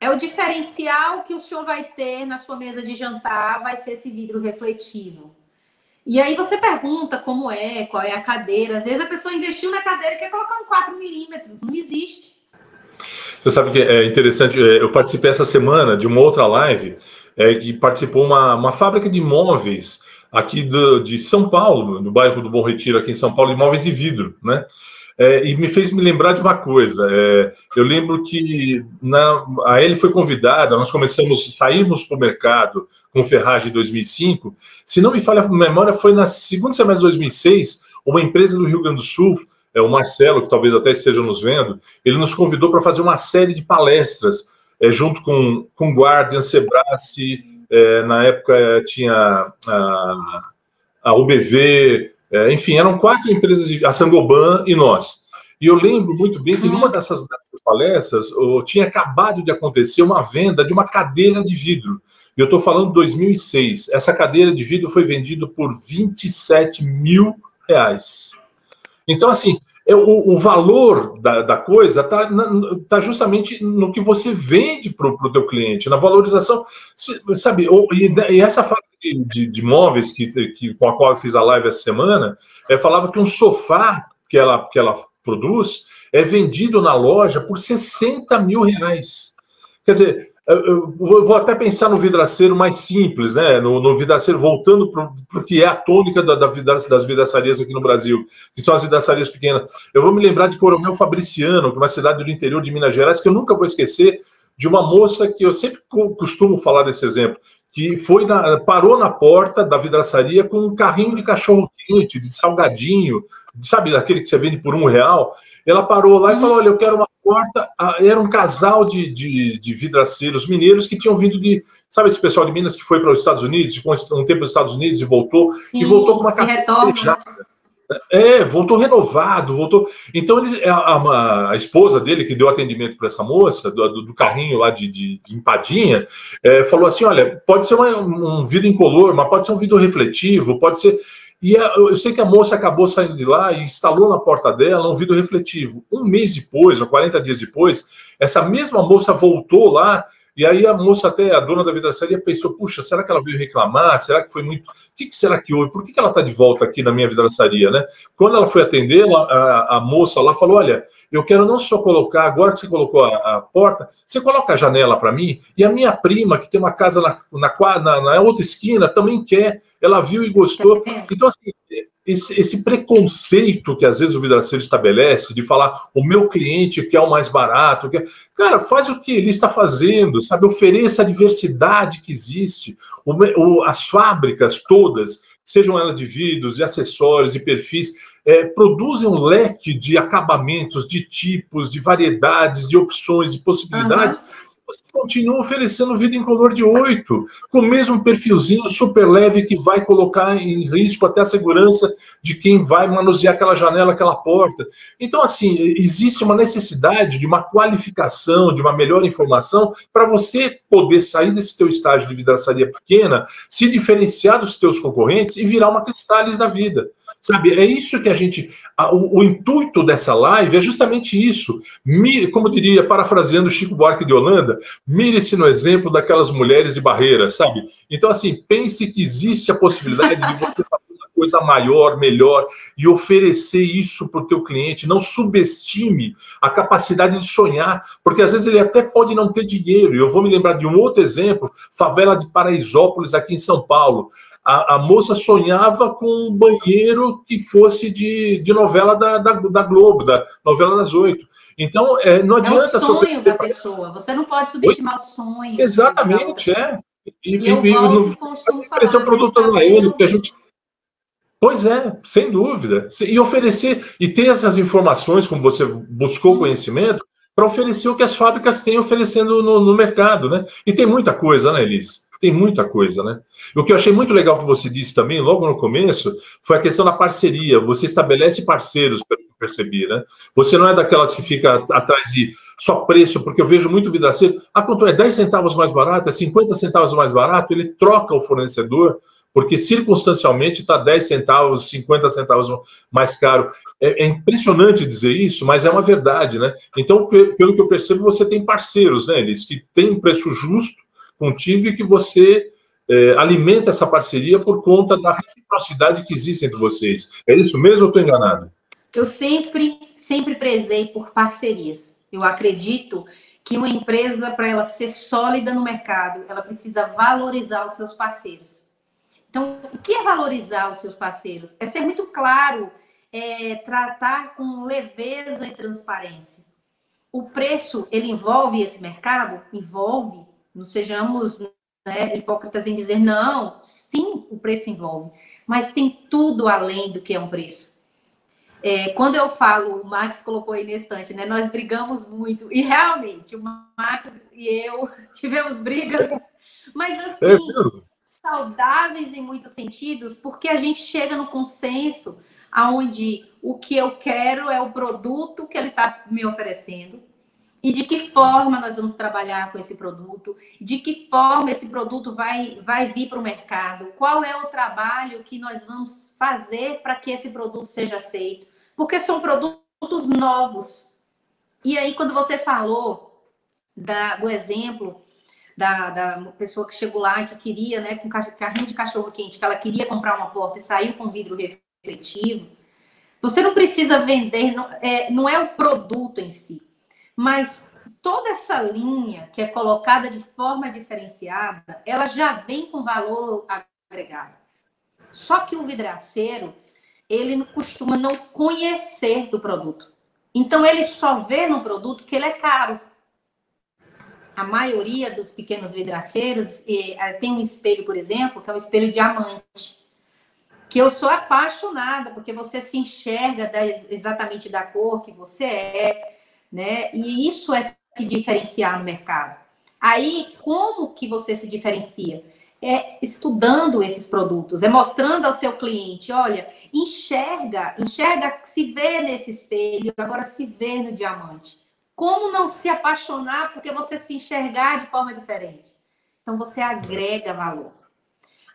é o diferencial que o senhor vai ter na sua mesa de jantar, vai ser esse vidro refletivo. E aí você pergunta como é, qual é a cadeira. Às vezes a pessoa investiu na cadeira e quer colocar um 4 milímetros, não existe. Você sabe que é interessante, é, eu participei essa semana de uma outra live é, que participou uma, uma fábrica de móveis aqui do, de São Paulo, no bairro do Bom Retiro, aqui em São Paulo, de móveis de vidro, né? É, e me fez me lembrar de uma coisa. É, eu lembro que na, a Ellie foi convidada, nós começamos, saímos para o mercado com ferragem em 2005. Se não me falha a memória, foi na segunda semestre de 2006, uma empresa do Rio Grande do Sul, é, o Marcelo, que talvez até esteja nos vendo, ele nos convidou para fazer uma série de palestras é, junto com, com Guardian, Sebrae, é, na época tinha a, a UBV, é, enfim, eram quatro empresas, a Sangoban e nós. E eu lembro muito bem que numa dessas, dessas palestras oh, tinha acabado de acontecer uma venda de uma cadeira de vidro. E eu estou falando de 2006. Essa cadeira de vidro foi vendida por 27 mil reais. Então, assim, é, o, o valor da, da coisa está tá justamente no que você vende para o teu cliente, na valorização. Sabe, e, e essa fábrica de, de, de móveis que, que, com a qual eu fiz a live essa semana, é, falava que um sofá que ela, que ela produz é vendido na loja por 60 mil reais. Quer dizer, eu vou até pensar no vidraceiro mais simples, né? No, no vidraceiro, voltando para o que é a tônica da, da, das vidraçarias aqui no Brasil, que são as vidraçarias pequenas. Eu vou me lembrar de Coronel Fabriciano, que é uma cidade do interior de Minas Gerais, que eu nunca vou esquecer, de uma moça que eu sempre costumo falar desse exemplo, que foi na, parou na porta da vidraçaria com um carrinho de cachorro quente, de salgadinho, sabe, aquele que você vende por um real. Ela parou lá e falou: Olha, eu quero uma porta. Ah, era um casal de, de, de, vidraceiros mineiros que tinham vindo de. Sabe esse pessoal de Minas que foi para os Estados Unidos, ficou um tempo nos Estados Unidos e voltou, Sim, e voltou com uma carteira fechada. É, voltou renovado, voltou. Então, ele, a, a, a esposa dele, que deu atendimento para essa moça, do, do, carrinho lá de, de, de empadinha, é, falou assim: olha, pode ser uma, um vidro incolor, mas pode ser um vidro refletivo, pode ser. E a, eu sei que a moça acabou saindo de lá e instalou na porta dela um vidro refletivo. Um mês depois, ou 40 dias depois, essa mesma moça voltou lá e aí a moça, até a dona da vidraçaria, pensou: puxa, será que ela veio reclamar? Será que foi muito. O que, que será que houve? Por que, que ela está de volta aqui na minha vidraçaria, né? Quando ela foi atender, a, a, moça lá falou: olha, eu quero não só colocar, agora que você colocou a, a porta, você coloca a janela para mim, e a minha prima, que tem uma casa na, na, na, na outra esquina, também quer. Ela viu e gostou. Então, assim, esse, esse, preconceito que às vezes o vidraceiro estabelece de falar o meu cliente quer o mais barato, quer... cara, faz o que ele está fazendo, sabe? Ofereça a diversidade que existe. O, o, as fábricas todas, sejam elas de vidros, de acessórios, de perfis, é, produzem um leque de acabamentos, de tipos, de variedades, de opções, de possibilidades. Uhum você continua oferecendo vida em color de 8, com o mesmo perfilzinho super leve que vai colocar em risco até a segurança de quem vai manusear aquela janela, aquela porta. Então, assim, existe uma necessidade de uma qualificação, de uma melhor informação, para você poder sair desse teu estágio de vidraçaria pequena, se diferenciar dos teus concorrentes e virar uma Cristales da vida. Sabe, é isso que a gente. A, o, o, intuito dessa live é justamente isso. Mire, como diria, parafraseando Chico Buarque de Holanda, mire-se no exemplo daquelas mulheres de barreira, sabe? Então, assim, pense que existe a possibilidade de você fazer uma coisa maior, melhor e oferecer isso para o teu cliente. Não subestime a capacidade de sonhar, porque às vezes ele até pode não ter dinheiro. Eu vou me lembrar de um outro exemplo, favela de Paraisópolis, aqui em São Paulo a, a, moça sonhava com um banheiro que fosse de, de novela da, da, da Globo, da novela das oito. Então, é, não adianta... É o sonho da pessoa, você não pode subestimar Oi? o sonho. Exatamente, é. E, e, eu e, volto, não oferecer o produto a ele, porque a gente... Pois é, sem dúvida. E oferecer, e ter essas informações, como você buscou conhecimento, para oferecer o que as fábricas têm oferecendo no, no mercado, né? E tem muita coisa, né, Elis? Tem muita coisa, né? O que eu achei muito legal que você disse também, logo no começo, foi a questão da parceria. Você estabelece parceiros, pelo que eu percebi, né? Você não é daquelas que fica atrás de só preço, porque eu vejo muito vidraceiro. Ah, quanto é 10 centavos mais barato, é 50 centavos mais barato, ele troca o fornecedor porque circunstancialmente está 10 centavos, 50 centavos mais caro. É, é, impressionante dizer isso, mas é uma verdade, né? Então, pelo que eu percebo, você tem parceiros, né, Eles, que têm um preço justo contigo e que você é, alimenta essa parceria por conta da reciprocidade que existe entre vocês. É isso mesmo ou estou enganado? Eu sempre, sempre prezei por parcerias. Eu acredito que uma empresa, para ela ser sólida no mercado, ela precisa valorizar os seus parceiros. Então, o que é valorizar os seus parceiros? É ser muito claro, é tratar com leveza e transparência. O preço, ele envolve esse mercado? Envolve. Não sejamos né, hipócritas em dizer não. Sim, o preço envolve. Mas tem tudo além do que é um preço. É, quando eu falo, o Max colocou aí nesse instante, né? Nós brigamos muito. E realmente, o Max e eu tivemos brigas. Mas assim, é saudáveis em muitos sentidos, porque a gente chega no consenso aonde o que eu quero é o produto que ele está me oferecendo e de que forma nós vamos trabalhar com esse produto, de que forma esse produto vai, vai vir para o mercado, qual é o trabalho que nós vamos fazer para que esse produto seja aceito, porque são produtos novos. E aí, quando você falou da, do exemplo da, da pessoa que chegou lá e que queria, né, com carrinho de cachorro quente, que ela queria comprar uma porta e saiu com vidro refletivo. Você não precisa vender, não é, não é o produto em si, mas toda essa linha que é colocada de forma diferenciada, ela já vem com valor agregado. Só que o vidraceiro, ele costuma não conhecer do produto. Então, ele só vê no produto que ele é caro a maioria dos pequenos vidraceiros eh, tem um espelho, por exemplo, que é um espelho diamante, que eu sou apaixonada, porque você se enxerga da, exatamente da cor que você é, né? E isso é se diferenciar no mercado. Aí, como que você se diferencia? É estudando esses produtos, é mostrando ao seu cliente, olha, enxerga, enxerga, se vê nesse espelho, agora se vê no diamante. Como não se apaixonar porque você se enxergar de forma diferente? Então você agrega valor.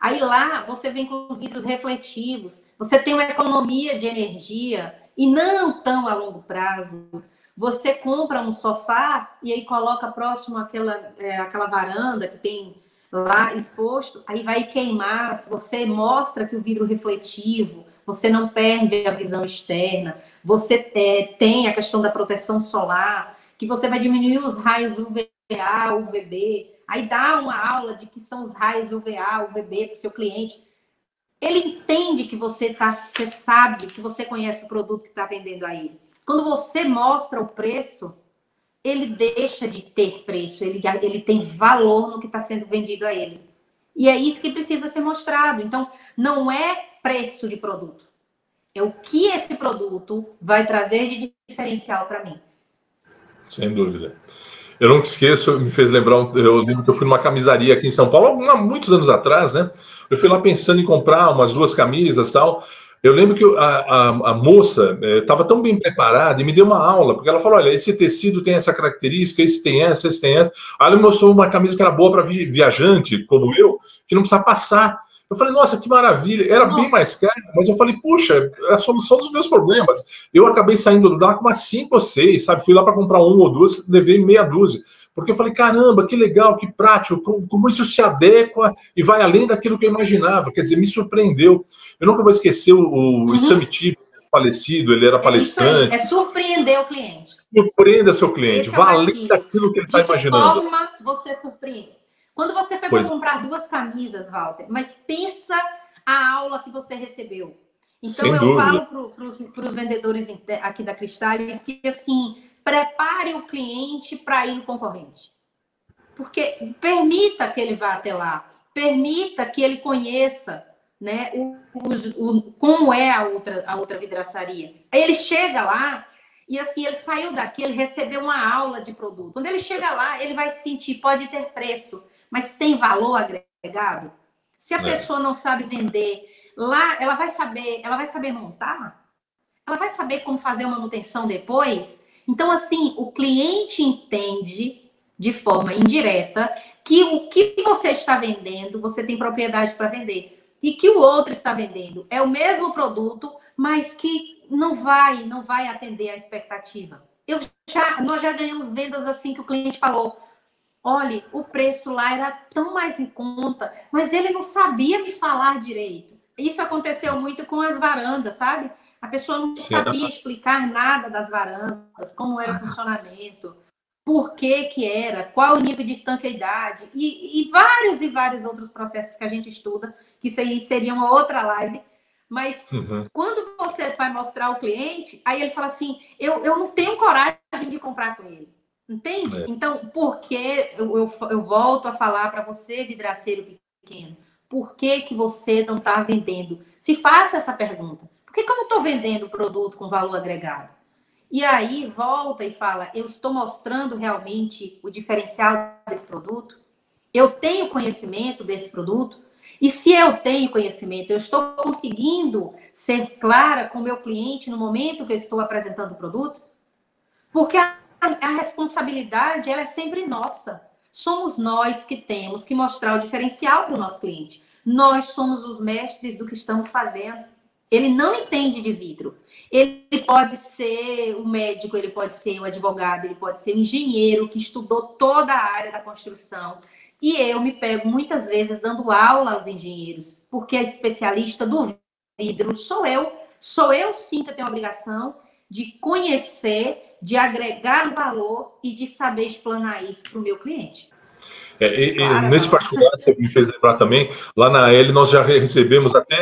Aí lá você vem com os vidros refletivos, você tem uma economia de energia e não tão a longo prazo. Você compra um sofá e aí coloca próximo àquela, é, àquela varanda que tem lá exposto, aí vai queimar. Se você mostra que o vidro refletivo, você não perde a visão externa, você é, tem a questão da proteção solar, que você vai diminuir os raios UVA, UVB, aí dá uma aula de que são os raios UVA, UVB para o seu cliente. Ele entende que você tá, você sabe, que você conhece o produto que está vendendo a ele. Quando você mostra o preço, ele deixa de ter preço, ele, ele tem valor no que está sendo vendido a ele. E é isso que precisa ser mostrado. Então, não é preço de produto. É o que esse produto vai trazer de diferencial para mim. Sem dúvida. Eu nunca esqueço, me fez lembrar, eu lembro que eu fui numa camisaria aqui em São Paulo, há muitos anos atrás, né? Eu fui lá pensando em comprar umas duas camisas tal. Eu lembro que a, a, a moça estava eh, tão bem preparada e me deu uma aula, porque ela falou: olha, esse tecido tem essa característica, esse tem essa, esse tem essa. Aí ela me mostrou uma camisa que era boa para viajante, como eu, que não precisa passar. Eu falei, nossa, que maravilha. Era bem mais caro, mas eu falei, puxa, é a solução dos meus problemas. Eu acabei saindo lá com umas cinco ou seis, sabe? Fui lá para comprar uma ou duas, levei meia dúzia. Porque eu falei, caramba, que legal, que prático, como isso se adequa e vai além daquilo que eu imaginava. Quer dizer, me surpreendeu. Eu nunca vou esquecer o, o uhum. Isamiti, falecido, ele era é palestrante. É, é surpreender o cliente. Surpreenda seu cliente, Esse vá além daquilo que ele está imaginando. forma você surpreende? Quando você foi para comprar duas camisas, Walter, mas pensa a aula que você recebeu. Então, Sem eu dúvida. falo para os vendedores aqui da Cristales que, assim, prepare o cliente para ir no concorrente. Porque permita que ele vá até lá, permita que ele conheça né, o, o, o, como é a outra, a outra vidraçaria. Aí ele chega lá e assim, ele saiu daqui, ele recebeu uma aula de produto. Quando ele chega lá, ele vai sentir, pode ter preço, mas tem valor agregado? Se a é. pessoa não sabe vender, lá ela vai saber, ela vai saber montar? Ela vai saber como fazer a manutenção depois? Então, assim, o cliente entende de forma indireta que o que você está vendendo, você tem propriedade para vender. E que o outro está vendendo é o mesmo produto, mas que não vai, não vai atender a expectativa. Eu já, nós já ganhamos vendas assim que o cliente falou: Olha, o preço lá era tão mais em conta, mas ele não sabia me falar direito. Isso aconteceu muito com as varandas, sabe? A pessoa não sabia explicar nada das varandas, como era o funcionamento, por que que era, qual o nível de estanqueidade e, e vários e vários outros processos que a gente estuda, que isso aí seria uma outra live. Mas uhum. quando você vai mostrar ao cliente, aí ele fala assim: eu, eu não tenho coragem de comprar com ele. Entende? É. Então, por que eu, eu, eu volto a falar para você, vidraceiro pequeno? Por que, que você não está vendendo? Se faça essa pergunta. Por que, eu não estou vendendo o produto com valor agregado? E aí volta e fala: eu estou mostrando realmente o diferencial desse produto? Eu tenho conhecimento desse produto? E se eu tenho conhecimento, eu estou conseguindo ser clara com o meu cliente no momento que eu estou apresentando o produto? Porque a a responsabilidade ela é sempre nossa. Somos nós que temos que mostrar o diferencial para o nosso cliente. Nós somos os mestres do que estamos fazendo. Ele não entende de vidro. Ele pode ser o médico, ele pode ser o advogado, ele pode ser o engenheiro que estudou toda a área da construção. E eu me pego muitas vezes dando aula aos engenheiros, porque a especialista do vidro sou eu. Sou eu sim que tenho a obrigação de conhecer de agregar valor e de saber explanar isso para o meu cliente. É, claro, nesse particular, você me fez lembrar também, lá na L nós já recebemos até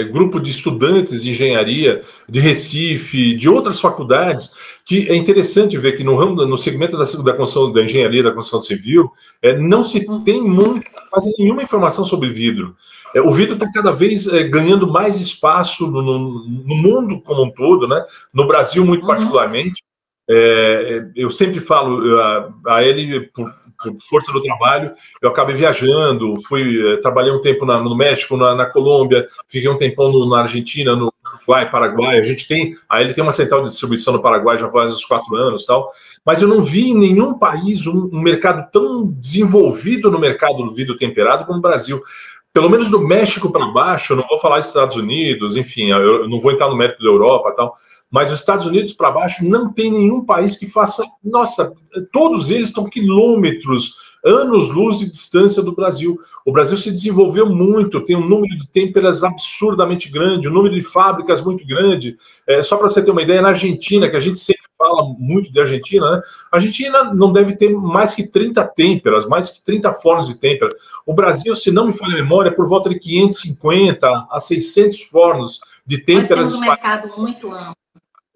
é, grupo de estudantes de engenharia de Recife, de outras faculdades, que é interessante ver que no ramo, no segmento da, da construção da engenharia, da construção civil, é, não se hum. tem muito, quase nenhuma informação sobre vidro. É, o vidro está cada vez é, ganhando mais espaço no, no, mundo como um todo, né? no Brasil muito uhum. particularmente. É, eu sempre falo a, a ele, por, força do trabalho, eu acabei viajando, fui, é, trabalhei um tempo na, no México, na, na, Colômbia, fiquei um tempão no, na Argentina, no Uruguai, Paraguai. A gente tem, a ele tem uma central de distribuição no Paraguai já faz uns quatro anos tal. Mas eu não vi em nenhum país um, um mercado tão desenvolvido no mercado do vidro temperado como o Brasil pelo menos do México para baixo, eu não vou falar Estados Unidos, enfim, eu não vou entrar no mérito da Europa tal, mas os Estados Unidos para baixo não tem nenhum país que faça. Nossa, todos eles estão quilômetros, anos-luz de distância do Brasil. O Brasil se desenvolveu muito, tem um número de têmperas absurdamente grande, um número de fábricas muito grande. É, só para você ter uma ideia, na Argentina, que a gente sempre fala muito de Argentina, né? A Argentina não deve ter mais que 30 têmperas, mais que 30 fornos de têmpera. O Brasil, se não me falha a memória, é por volta de 550 a 600 fornos de têmperas. Nós temos um mercado muito amplo.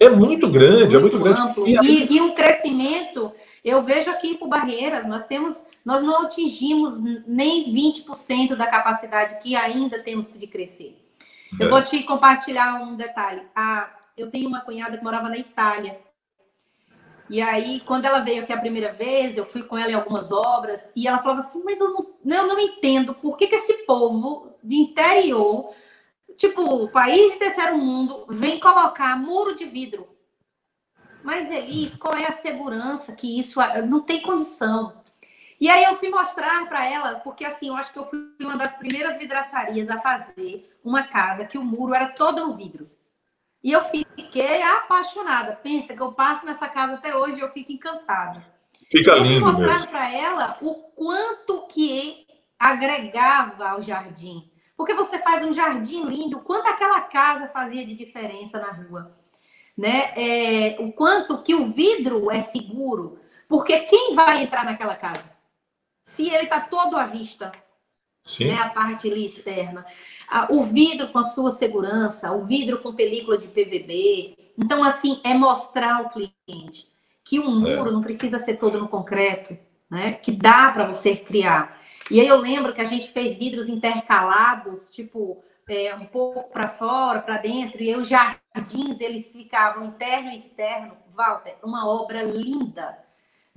É muito grande, muito é muito amplo. grande. E, e, um crescimento, eu vejo aqui por Barreiras, nós temos, nós não atingimos nem 20% da capacidade que ainda temos de crescer. É. Eu vou te compartilhar um detalhe. Ah, eu tenho uma cunhada que morava na Itália. E aí, quando ela veio aqui a primeira vez, eu fui com ela em algumas obras, e ela falava assim, mas eu não, eu não entendo por que, que esse povo do interior, tipo, o país de terceiro mundo, vem colocar muro de vidro. Mas, Elis, qual é a segurança que isso não tem condição? E aí eu fui mostrar para ela, porque assim, eu acho que eu fui uma das primeiras vidraçarias a fazer uma casa que o muro era todo no vidro. E eu fiquei apaixonada. Pensa que eu passo nessa casa até hoje e eu fico encantada. Fica eu lindo fui mostrar para ela o quanto que agregava ao jardim. Porque você faz um jardim lindo, quanto aquela casa fazia de diferença na rua. Né? É, o quanto que o vidro é seguro. Porque quem vai entrar naquela casa? Se ele está todo à vista, Sim. Né, a parte ali externa. O vidro com a sua segurança, o vidro com película de PVB. Então, assim, é mostrar ao cliente que um é. muro é. não precisa ser todo no concreto, né? Que dá para você criar. E aí eu lembro que a gente fez vidros intercalados, tipo, é, um pouco para fora, para dentro, e aí os jardins, eles ficavam interno e externo. Walter, uma obra linda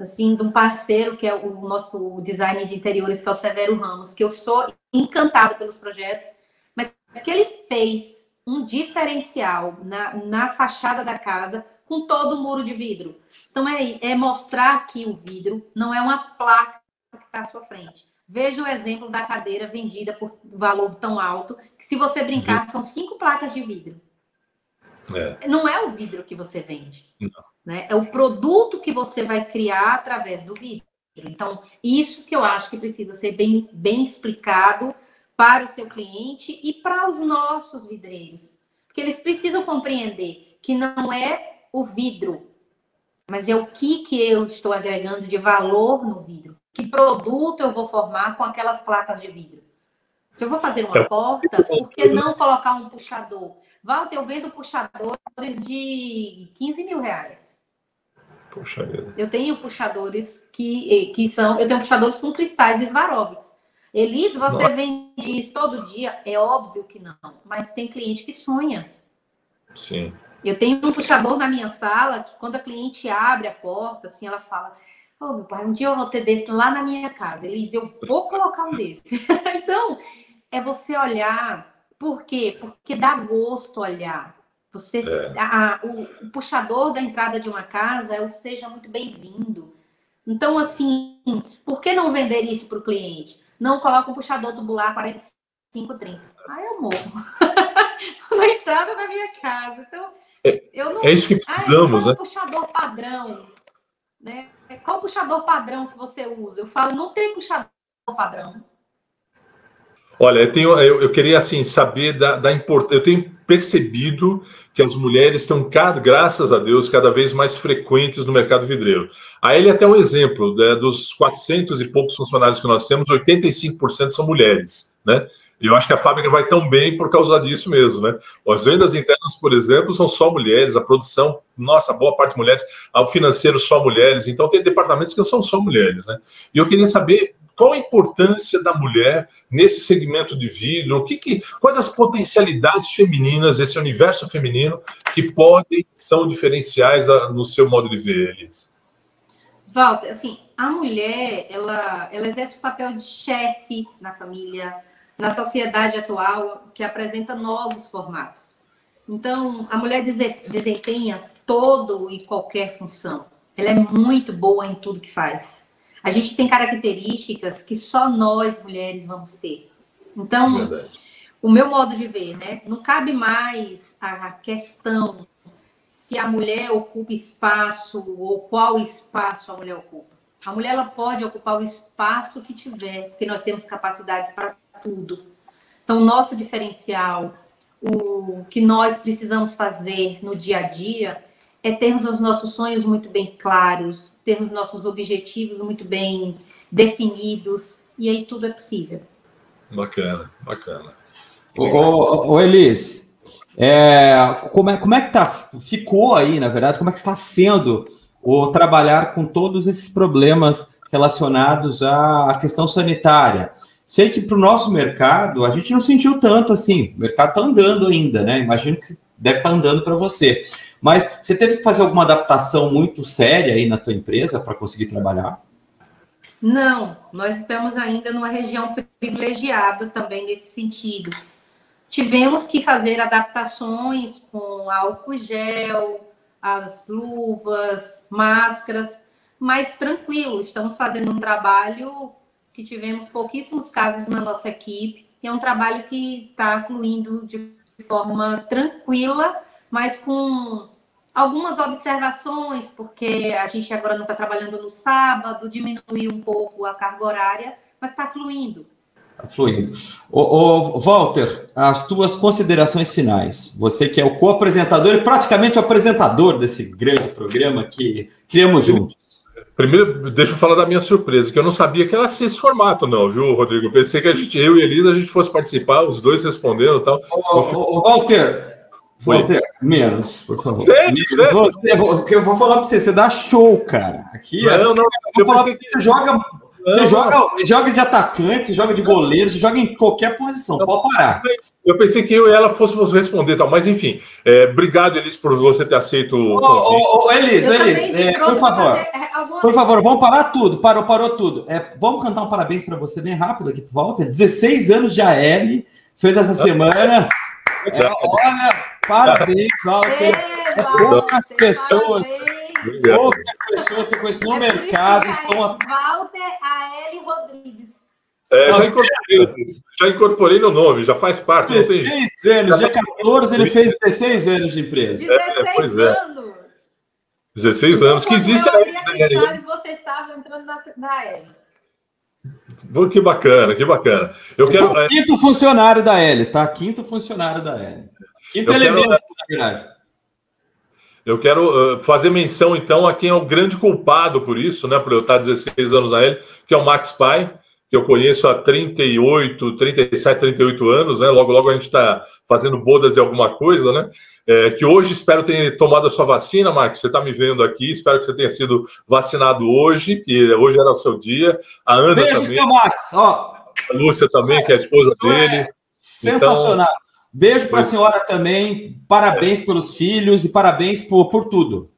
assim, de um parceiro que é o nosso designer de interiores, que é o Severo Ramos, que eu sou encantada pelos projetos, mas que ele fez um diferencial na, na fachada da casa com todo o muro de vidro. Então, é, é mostrar que o vidro não é uma placa que está à sua frente. Veja o exemplo da cadeira vendida por valor tão alto, que se você brincar, são cinco placas de vidro. É. Não é o vidro que você vende. Não. Né? É o produto que você vai criar através do vídeo. Então, isso que eu acho que precisa ser bem, bem explicado para o seu cliente e para os nossos vidreiros. Porque eles precisam compreender que não é o vidro, mas é o que, que eu estou agregando de valor no vidro. Que produto eu vou formar com aquelas placas de vidro. Se eu vou fazer uma porta, por que não colocar um puxador? Walter, eu vendo puxadores de 15 mil reais. Puxa vida. Eu tenho puxadores que, que são. Eu tenho puxadores com cristais Swarovski. Elis, você Nossa. vende isso todo dia? É óbvio que não, mas tem cliente que sonha. Sim. Eu tenho um puxador na minha sala que quando a cliente abre a porta, assim, ela fala: Oh, meu pai, um dia eu vou ter desse lá na minha casa. Elis, eu vou colocar um desse. então, é você olhar. Por quê? Porque dá gosto olhar. Você, é. a, o, o, puxador da entrada de uma casa é o seja muito bem-vindo. Então, assim, por que não vender isso para o cliente? Não coloca um puxador tubular 45, 30. Ah, eu morro. Na entrada da minha casa. Então, é, eu não. É isso que precisamos, ah, né? puxador padrão. Né? Qual puxador padrão que você usa? Eu falo, não tem puxador padrão. Olha, eu, tenho, eu, eu queria assim saber da, da importância. Eu tenho percebido que as mulheres estão, graças a Deus, cada vez mais frequentes no mercado vidreiro. Aí ele é até um exemplo, né, dos 400 e poucos funcionários que nós temos, 85% são mulheres, né? E eu acho que a fábrica vai tão bem por causa disso mesmo, né? As vendas internas, por exemplo, são só mulheres, a produção, nossa, boa parte mulheres, o financeiro só mulheres, então tem departamentos que são só mulheres, né? E eu queria saber qual a importância da mulher nesse segmento de vidro? O que, que, quais as potencialidades femininas, esse universo feminino, que podem, são diferenciais no seu modo de ver eles? Walter, assim, a mulher, ela, ela exerce o papel de chefe na família, na sociedade atual, que apresenta novos formatos. Então, a mulher desempenha todo e qualquer função. Ela é muito boa em tudo que faz. A gente tem características que só nós mulheres vamos ter. Então, Verdade. o meu modo de ver, né? Não cabe mais a questão se a mulher ocupa espaço ou qual espaço a mulher ocupa. A mulher ela pode ocupar o espaço que tiver, porque nós temos capacidades para tudo. Então, nosso diferencial, o que nós precisamos fazer no dia a dia é termos os nossos sonhos muito bem claros, termos nossos objetivos muito bem definidos, e aí tudo é possível. Bacana, bacana. Ô, ô, ô Elis, é, como, é, como é que tá, ficou aí, na verdade, como é que está sendo o trabalhar com todos esses problemas relacionados à questão sanitária? Sei que para o nosso mercado a gente não sentiu tanto assim, o mercado está andando ainda, né? Imagino que deve estar tá andando para você. Mas você teve que fazer alguma adaptação muito séria aí na tua empresa para conseguir trabalhar? Não, nós estamos ainda numa região privilegiada também nesse sentido. Tivemos que fazer adaptações com álcool gel, as luvas, máscaras, mas tranquilo, estamos fazendo um trabalho que tivemos pouquíssimos casos na nossa equipe, e é um trabalho que está fluindo de forma tranquila, mas com algumas observações, porque a gente agora não está trabalhando no sábado, diminuiu um pouco a carga horária, mas está fluindo. Tá fluindo. Ô, Walter, as tuas considerações finais. Você que é o co-apresentador e praticamente o apresentador desse grande programa que criamos juntos. Primeiro, deixa eu falar da minha surpresa, que eu não sabia que era assim esse formato, não, viu, Rodrigo? Eu pensei que a gente, eu e Elisa, a gente fosse participar, os dois respondendo e tal. Ô, ô, Walter, Walter, menos, por favor. Sério? Menos. Sério? Você, eu vou falar para você, você dá show, cara. Aqui, não, não, eu vou falar que você joga você joga, joga de atacante, você joga de goleiro, você joga em qualquer posição, pode parar. Eu pensei que eu e ela fôssemos responder tal, mas enfim, é, obrigado, Elis, por você ter aceito o convite. Ô, Elis, Elis, é, por favor, por favor, vamos parar tudo, parou, parou tudo. É, vamos cantar um parabéns para você bem rápido aqui volta. 16 anos de AL, fez essa semana. É, olha, parabéns, Walter. É, poucas pessoas. Obrigado. Poucas pessoas que eu conheço no é mercado estão. A... Walter A.L. Rodrigues. É, já incorporei, já incorporei no nome, já faz parte. 16 anos, dia 14 ele fez 16 anos de empresa. 16 é, pois é. anos. 16 anos, que existe ainda. Você estava entrando na, na L. Que bacana, que bacana. Eu, eu quero. É quinto funcionário da L, tá? Quinto funcionário da L. Quinto eu elemento, quero... na verdade. Eu quero uh, fazer menção, então, a quem é o grande culpado por isso, né? Por eu estar 16 anos na L, que é o Max Pai, que eu conheço há 38, 37, 38 anos, né? Logo, logo a gente está fazendo bodas de alguma coisa, né? É, que hoje espero ter tomado a sua vacina, Max. Você está me vendo aqui, espero que você tenha sido vacinado hoje, que hoje era o seu dia. A Ana Beijo, também. Seu Max. Ó. A Lúcia também, que é a esposa dele. É sensacional. Então, Beijo para a senhora também. Parabéns pelos filhos e parabéns por, por tudo.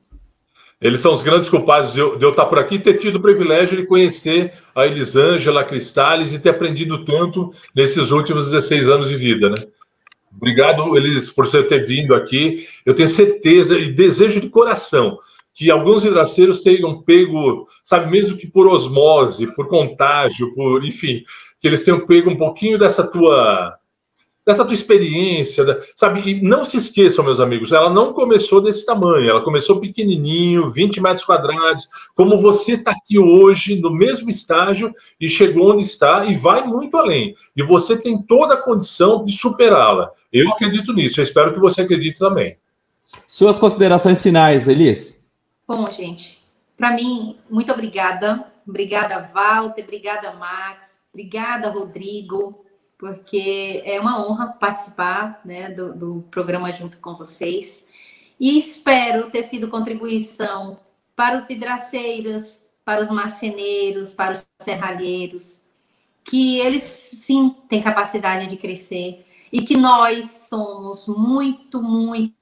Eles são os grandes culpados de eu, de eu, estar por aqui e ter tido o privilégio de conhecer a Elisângela, a Cristales e ter aprendido tanto nesses últimos 16 anos de vida, né? Obrigado, Elis, por você ter vindo aqui. Eu tenho certeza e desejo de coração que alguns vidraceiros tenham pego, sabe, mesmo que por osmose, por contágio, por, enfim, que eles tenham pego um pouquinho dessa tua dessa tua experiência, sabe? E não se esqueçam, meus amigos, ela não começou desse tamanho, ela começou pequenininho, 20 metros quadrados, como você está aqui hoje, no mesmo estágio, e chegou onde está e vai muito além. E você tem toda a condição de superá-la. Eu acredito nisso, eu espero que você acredite também. Suas considerações finais, Elis? Bom, gente, para mim, muito obrigada. Obrigada, Walter, obrigada, Max, obrigada, Rodrigo, porque é uma honra participar né, do, do programa junto com vocês. E espero ter sido contribuição para os vidraceiros, para os marceneiros, para os serralheiros, que eles sim têm capacidade de crescer e que nós somos muito, muito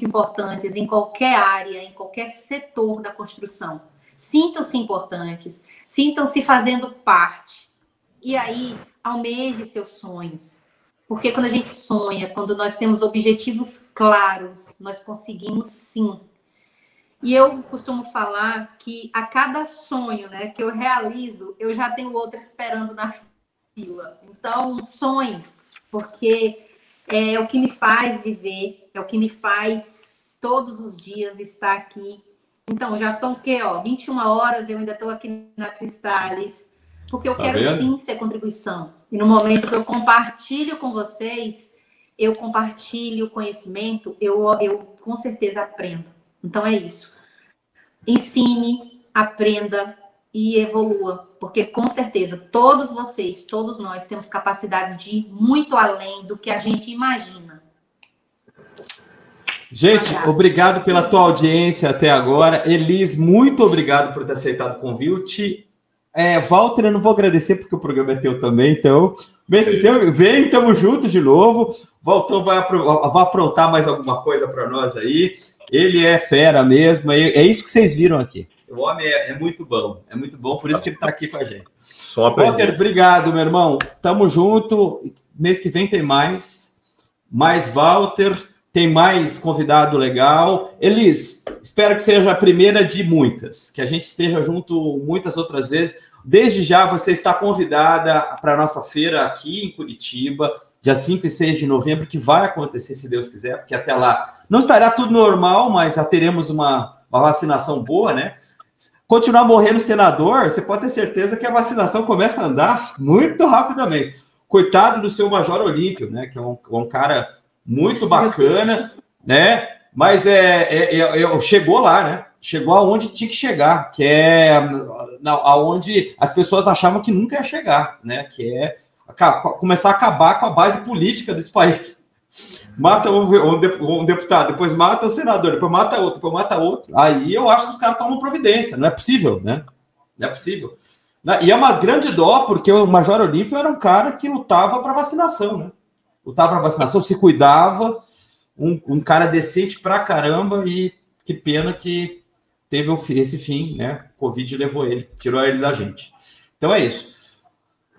importantes em qualquer área, em qualquer setor da construção. Sintam-se importantes, sintam-se fazendo parte. E aí, almeje seus sonhos. Porque quando a gente sonha, quando nós temos objetivos claros, nós conseguimos sim. E eu costumo falar que a cada sonho né, que eu realizo, eu já tenho outro esperando na fila. Então, sonhe, porque é o que me faz viver, é o que me faz todos os dias estar aqui. Então, já são o quê? Ó, 21 horas, eu ainda estou aqui na Cristales porque eu tá quero vendo? sim ser contribuição. E no momento que eu compartilho com vocês, eu compartilho o conhecimento, eu, eu com certeza aprendo. Então é isso. Ensine, aprenda e evolua, porque com certeza todos vocês, todos nós temos capacidades de ir muito além do que a gente imagina. Gente, obrigado pela tua audiência até agora. Elis, muito obrigado por ter aceitado o convite. É, Walter, eu não vou agradecer porque o programa é teu também, então. vem, tamo junto de novo. Voltou, vai, vai aprontar mais alguma coisa para nós aí. Ele é fera mesmo, é, é isso que vocês viram aqui. O homem é, é muito bom, é muito bom, por isso que ele está aqui com a gente. Só Walter, obrigado, meu irmão. Tamo junto. Mês que vem tem mais. Mais Walter, tem mais convidado legal. Elis, espero que seja a primeira de muitas, que a gente esteja junto muitas outras vezes. Desde já você está convidada para a nossa feira aqui em Curitiba, dia 5 e 6 de novembro, que vai acontecer, se Deus quiser, porque até lá não estará tudo normal, mas já teremos uma, uma vacinação boa, né? Continuar morrendo senador, você pode ter certeza que a vacinação começa a andar muito rapidamente. Coitado do seu Major Olímpio, né? Que é um, um cara muito bacana, né? Mas é, é, é, é, chegou lá, né? Chegou aonde tinha que chegar, que é aonde as pessoas achavam que nunca ia chegar, né? Que é começar a acabar com a base política desse país. Mata um, um, deputado, depois mata o senador, depois mata outro, depois mata outro. Aí eu acho que os caras tomam providência. Não é possível, né? Não é possível. E é uma grande dó, porque o Major Olímpio era um cara que lutava para vacinação, né? Lutava para vacinação, se cuidava, um, um, cara decente pra caramba, e que pena que teve esse fim, né? Covid levou ele, tirou ele da gente. Então é isso.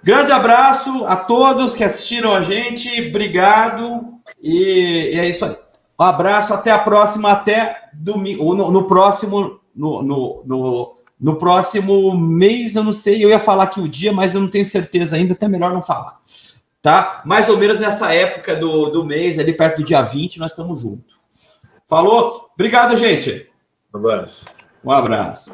Grande abraço a todos que assistiram a gente, obrigado. E, e é isso aí. Um abraço, até a próxima, até domingo, no, no próximo, no, no, no, no, próximo mês, eu não sei, eu ia falar aqui o dia, mas eu não tenho certeza ainda, até melhor não falar. Tá? Mais ou menos nessa época do, do mês, ali perto do dia 20, nós estamos juntos. Falou? Obrigado, gente. Um abraço. Um abraço.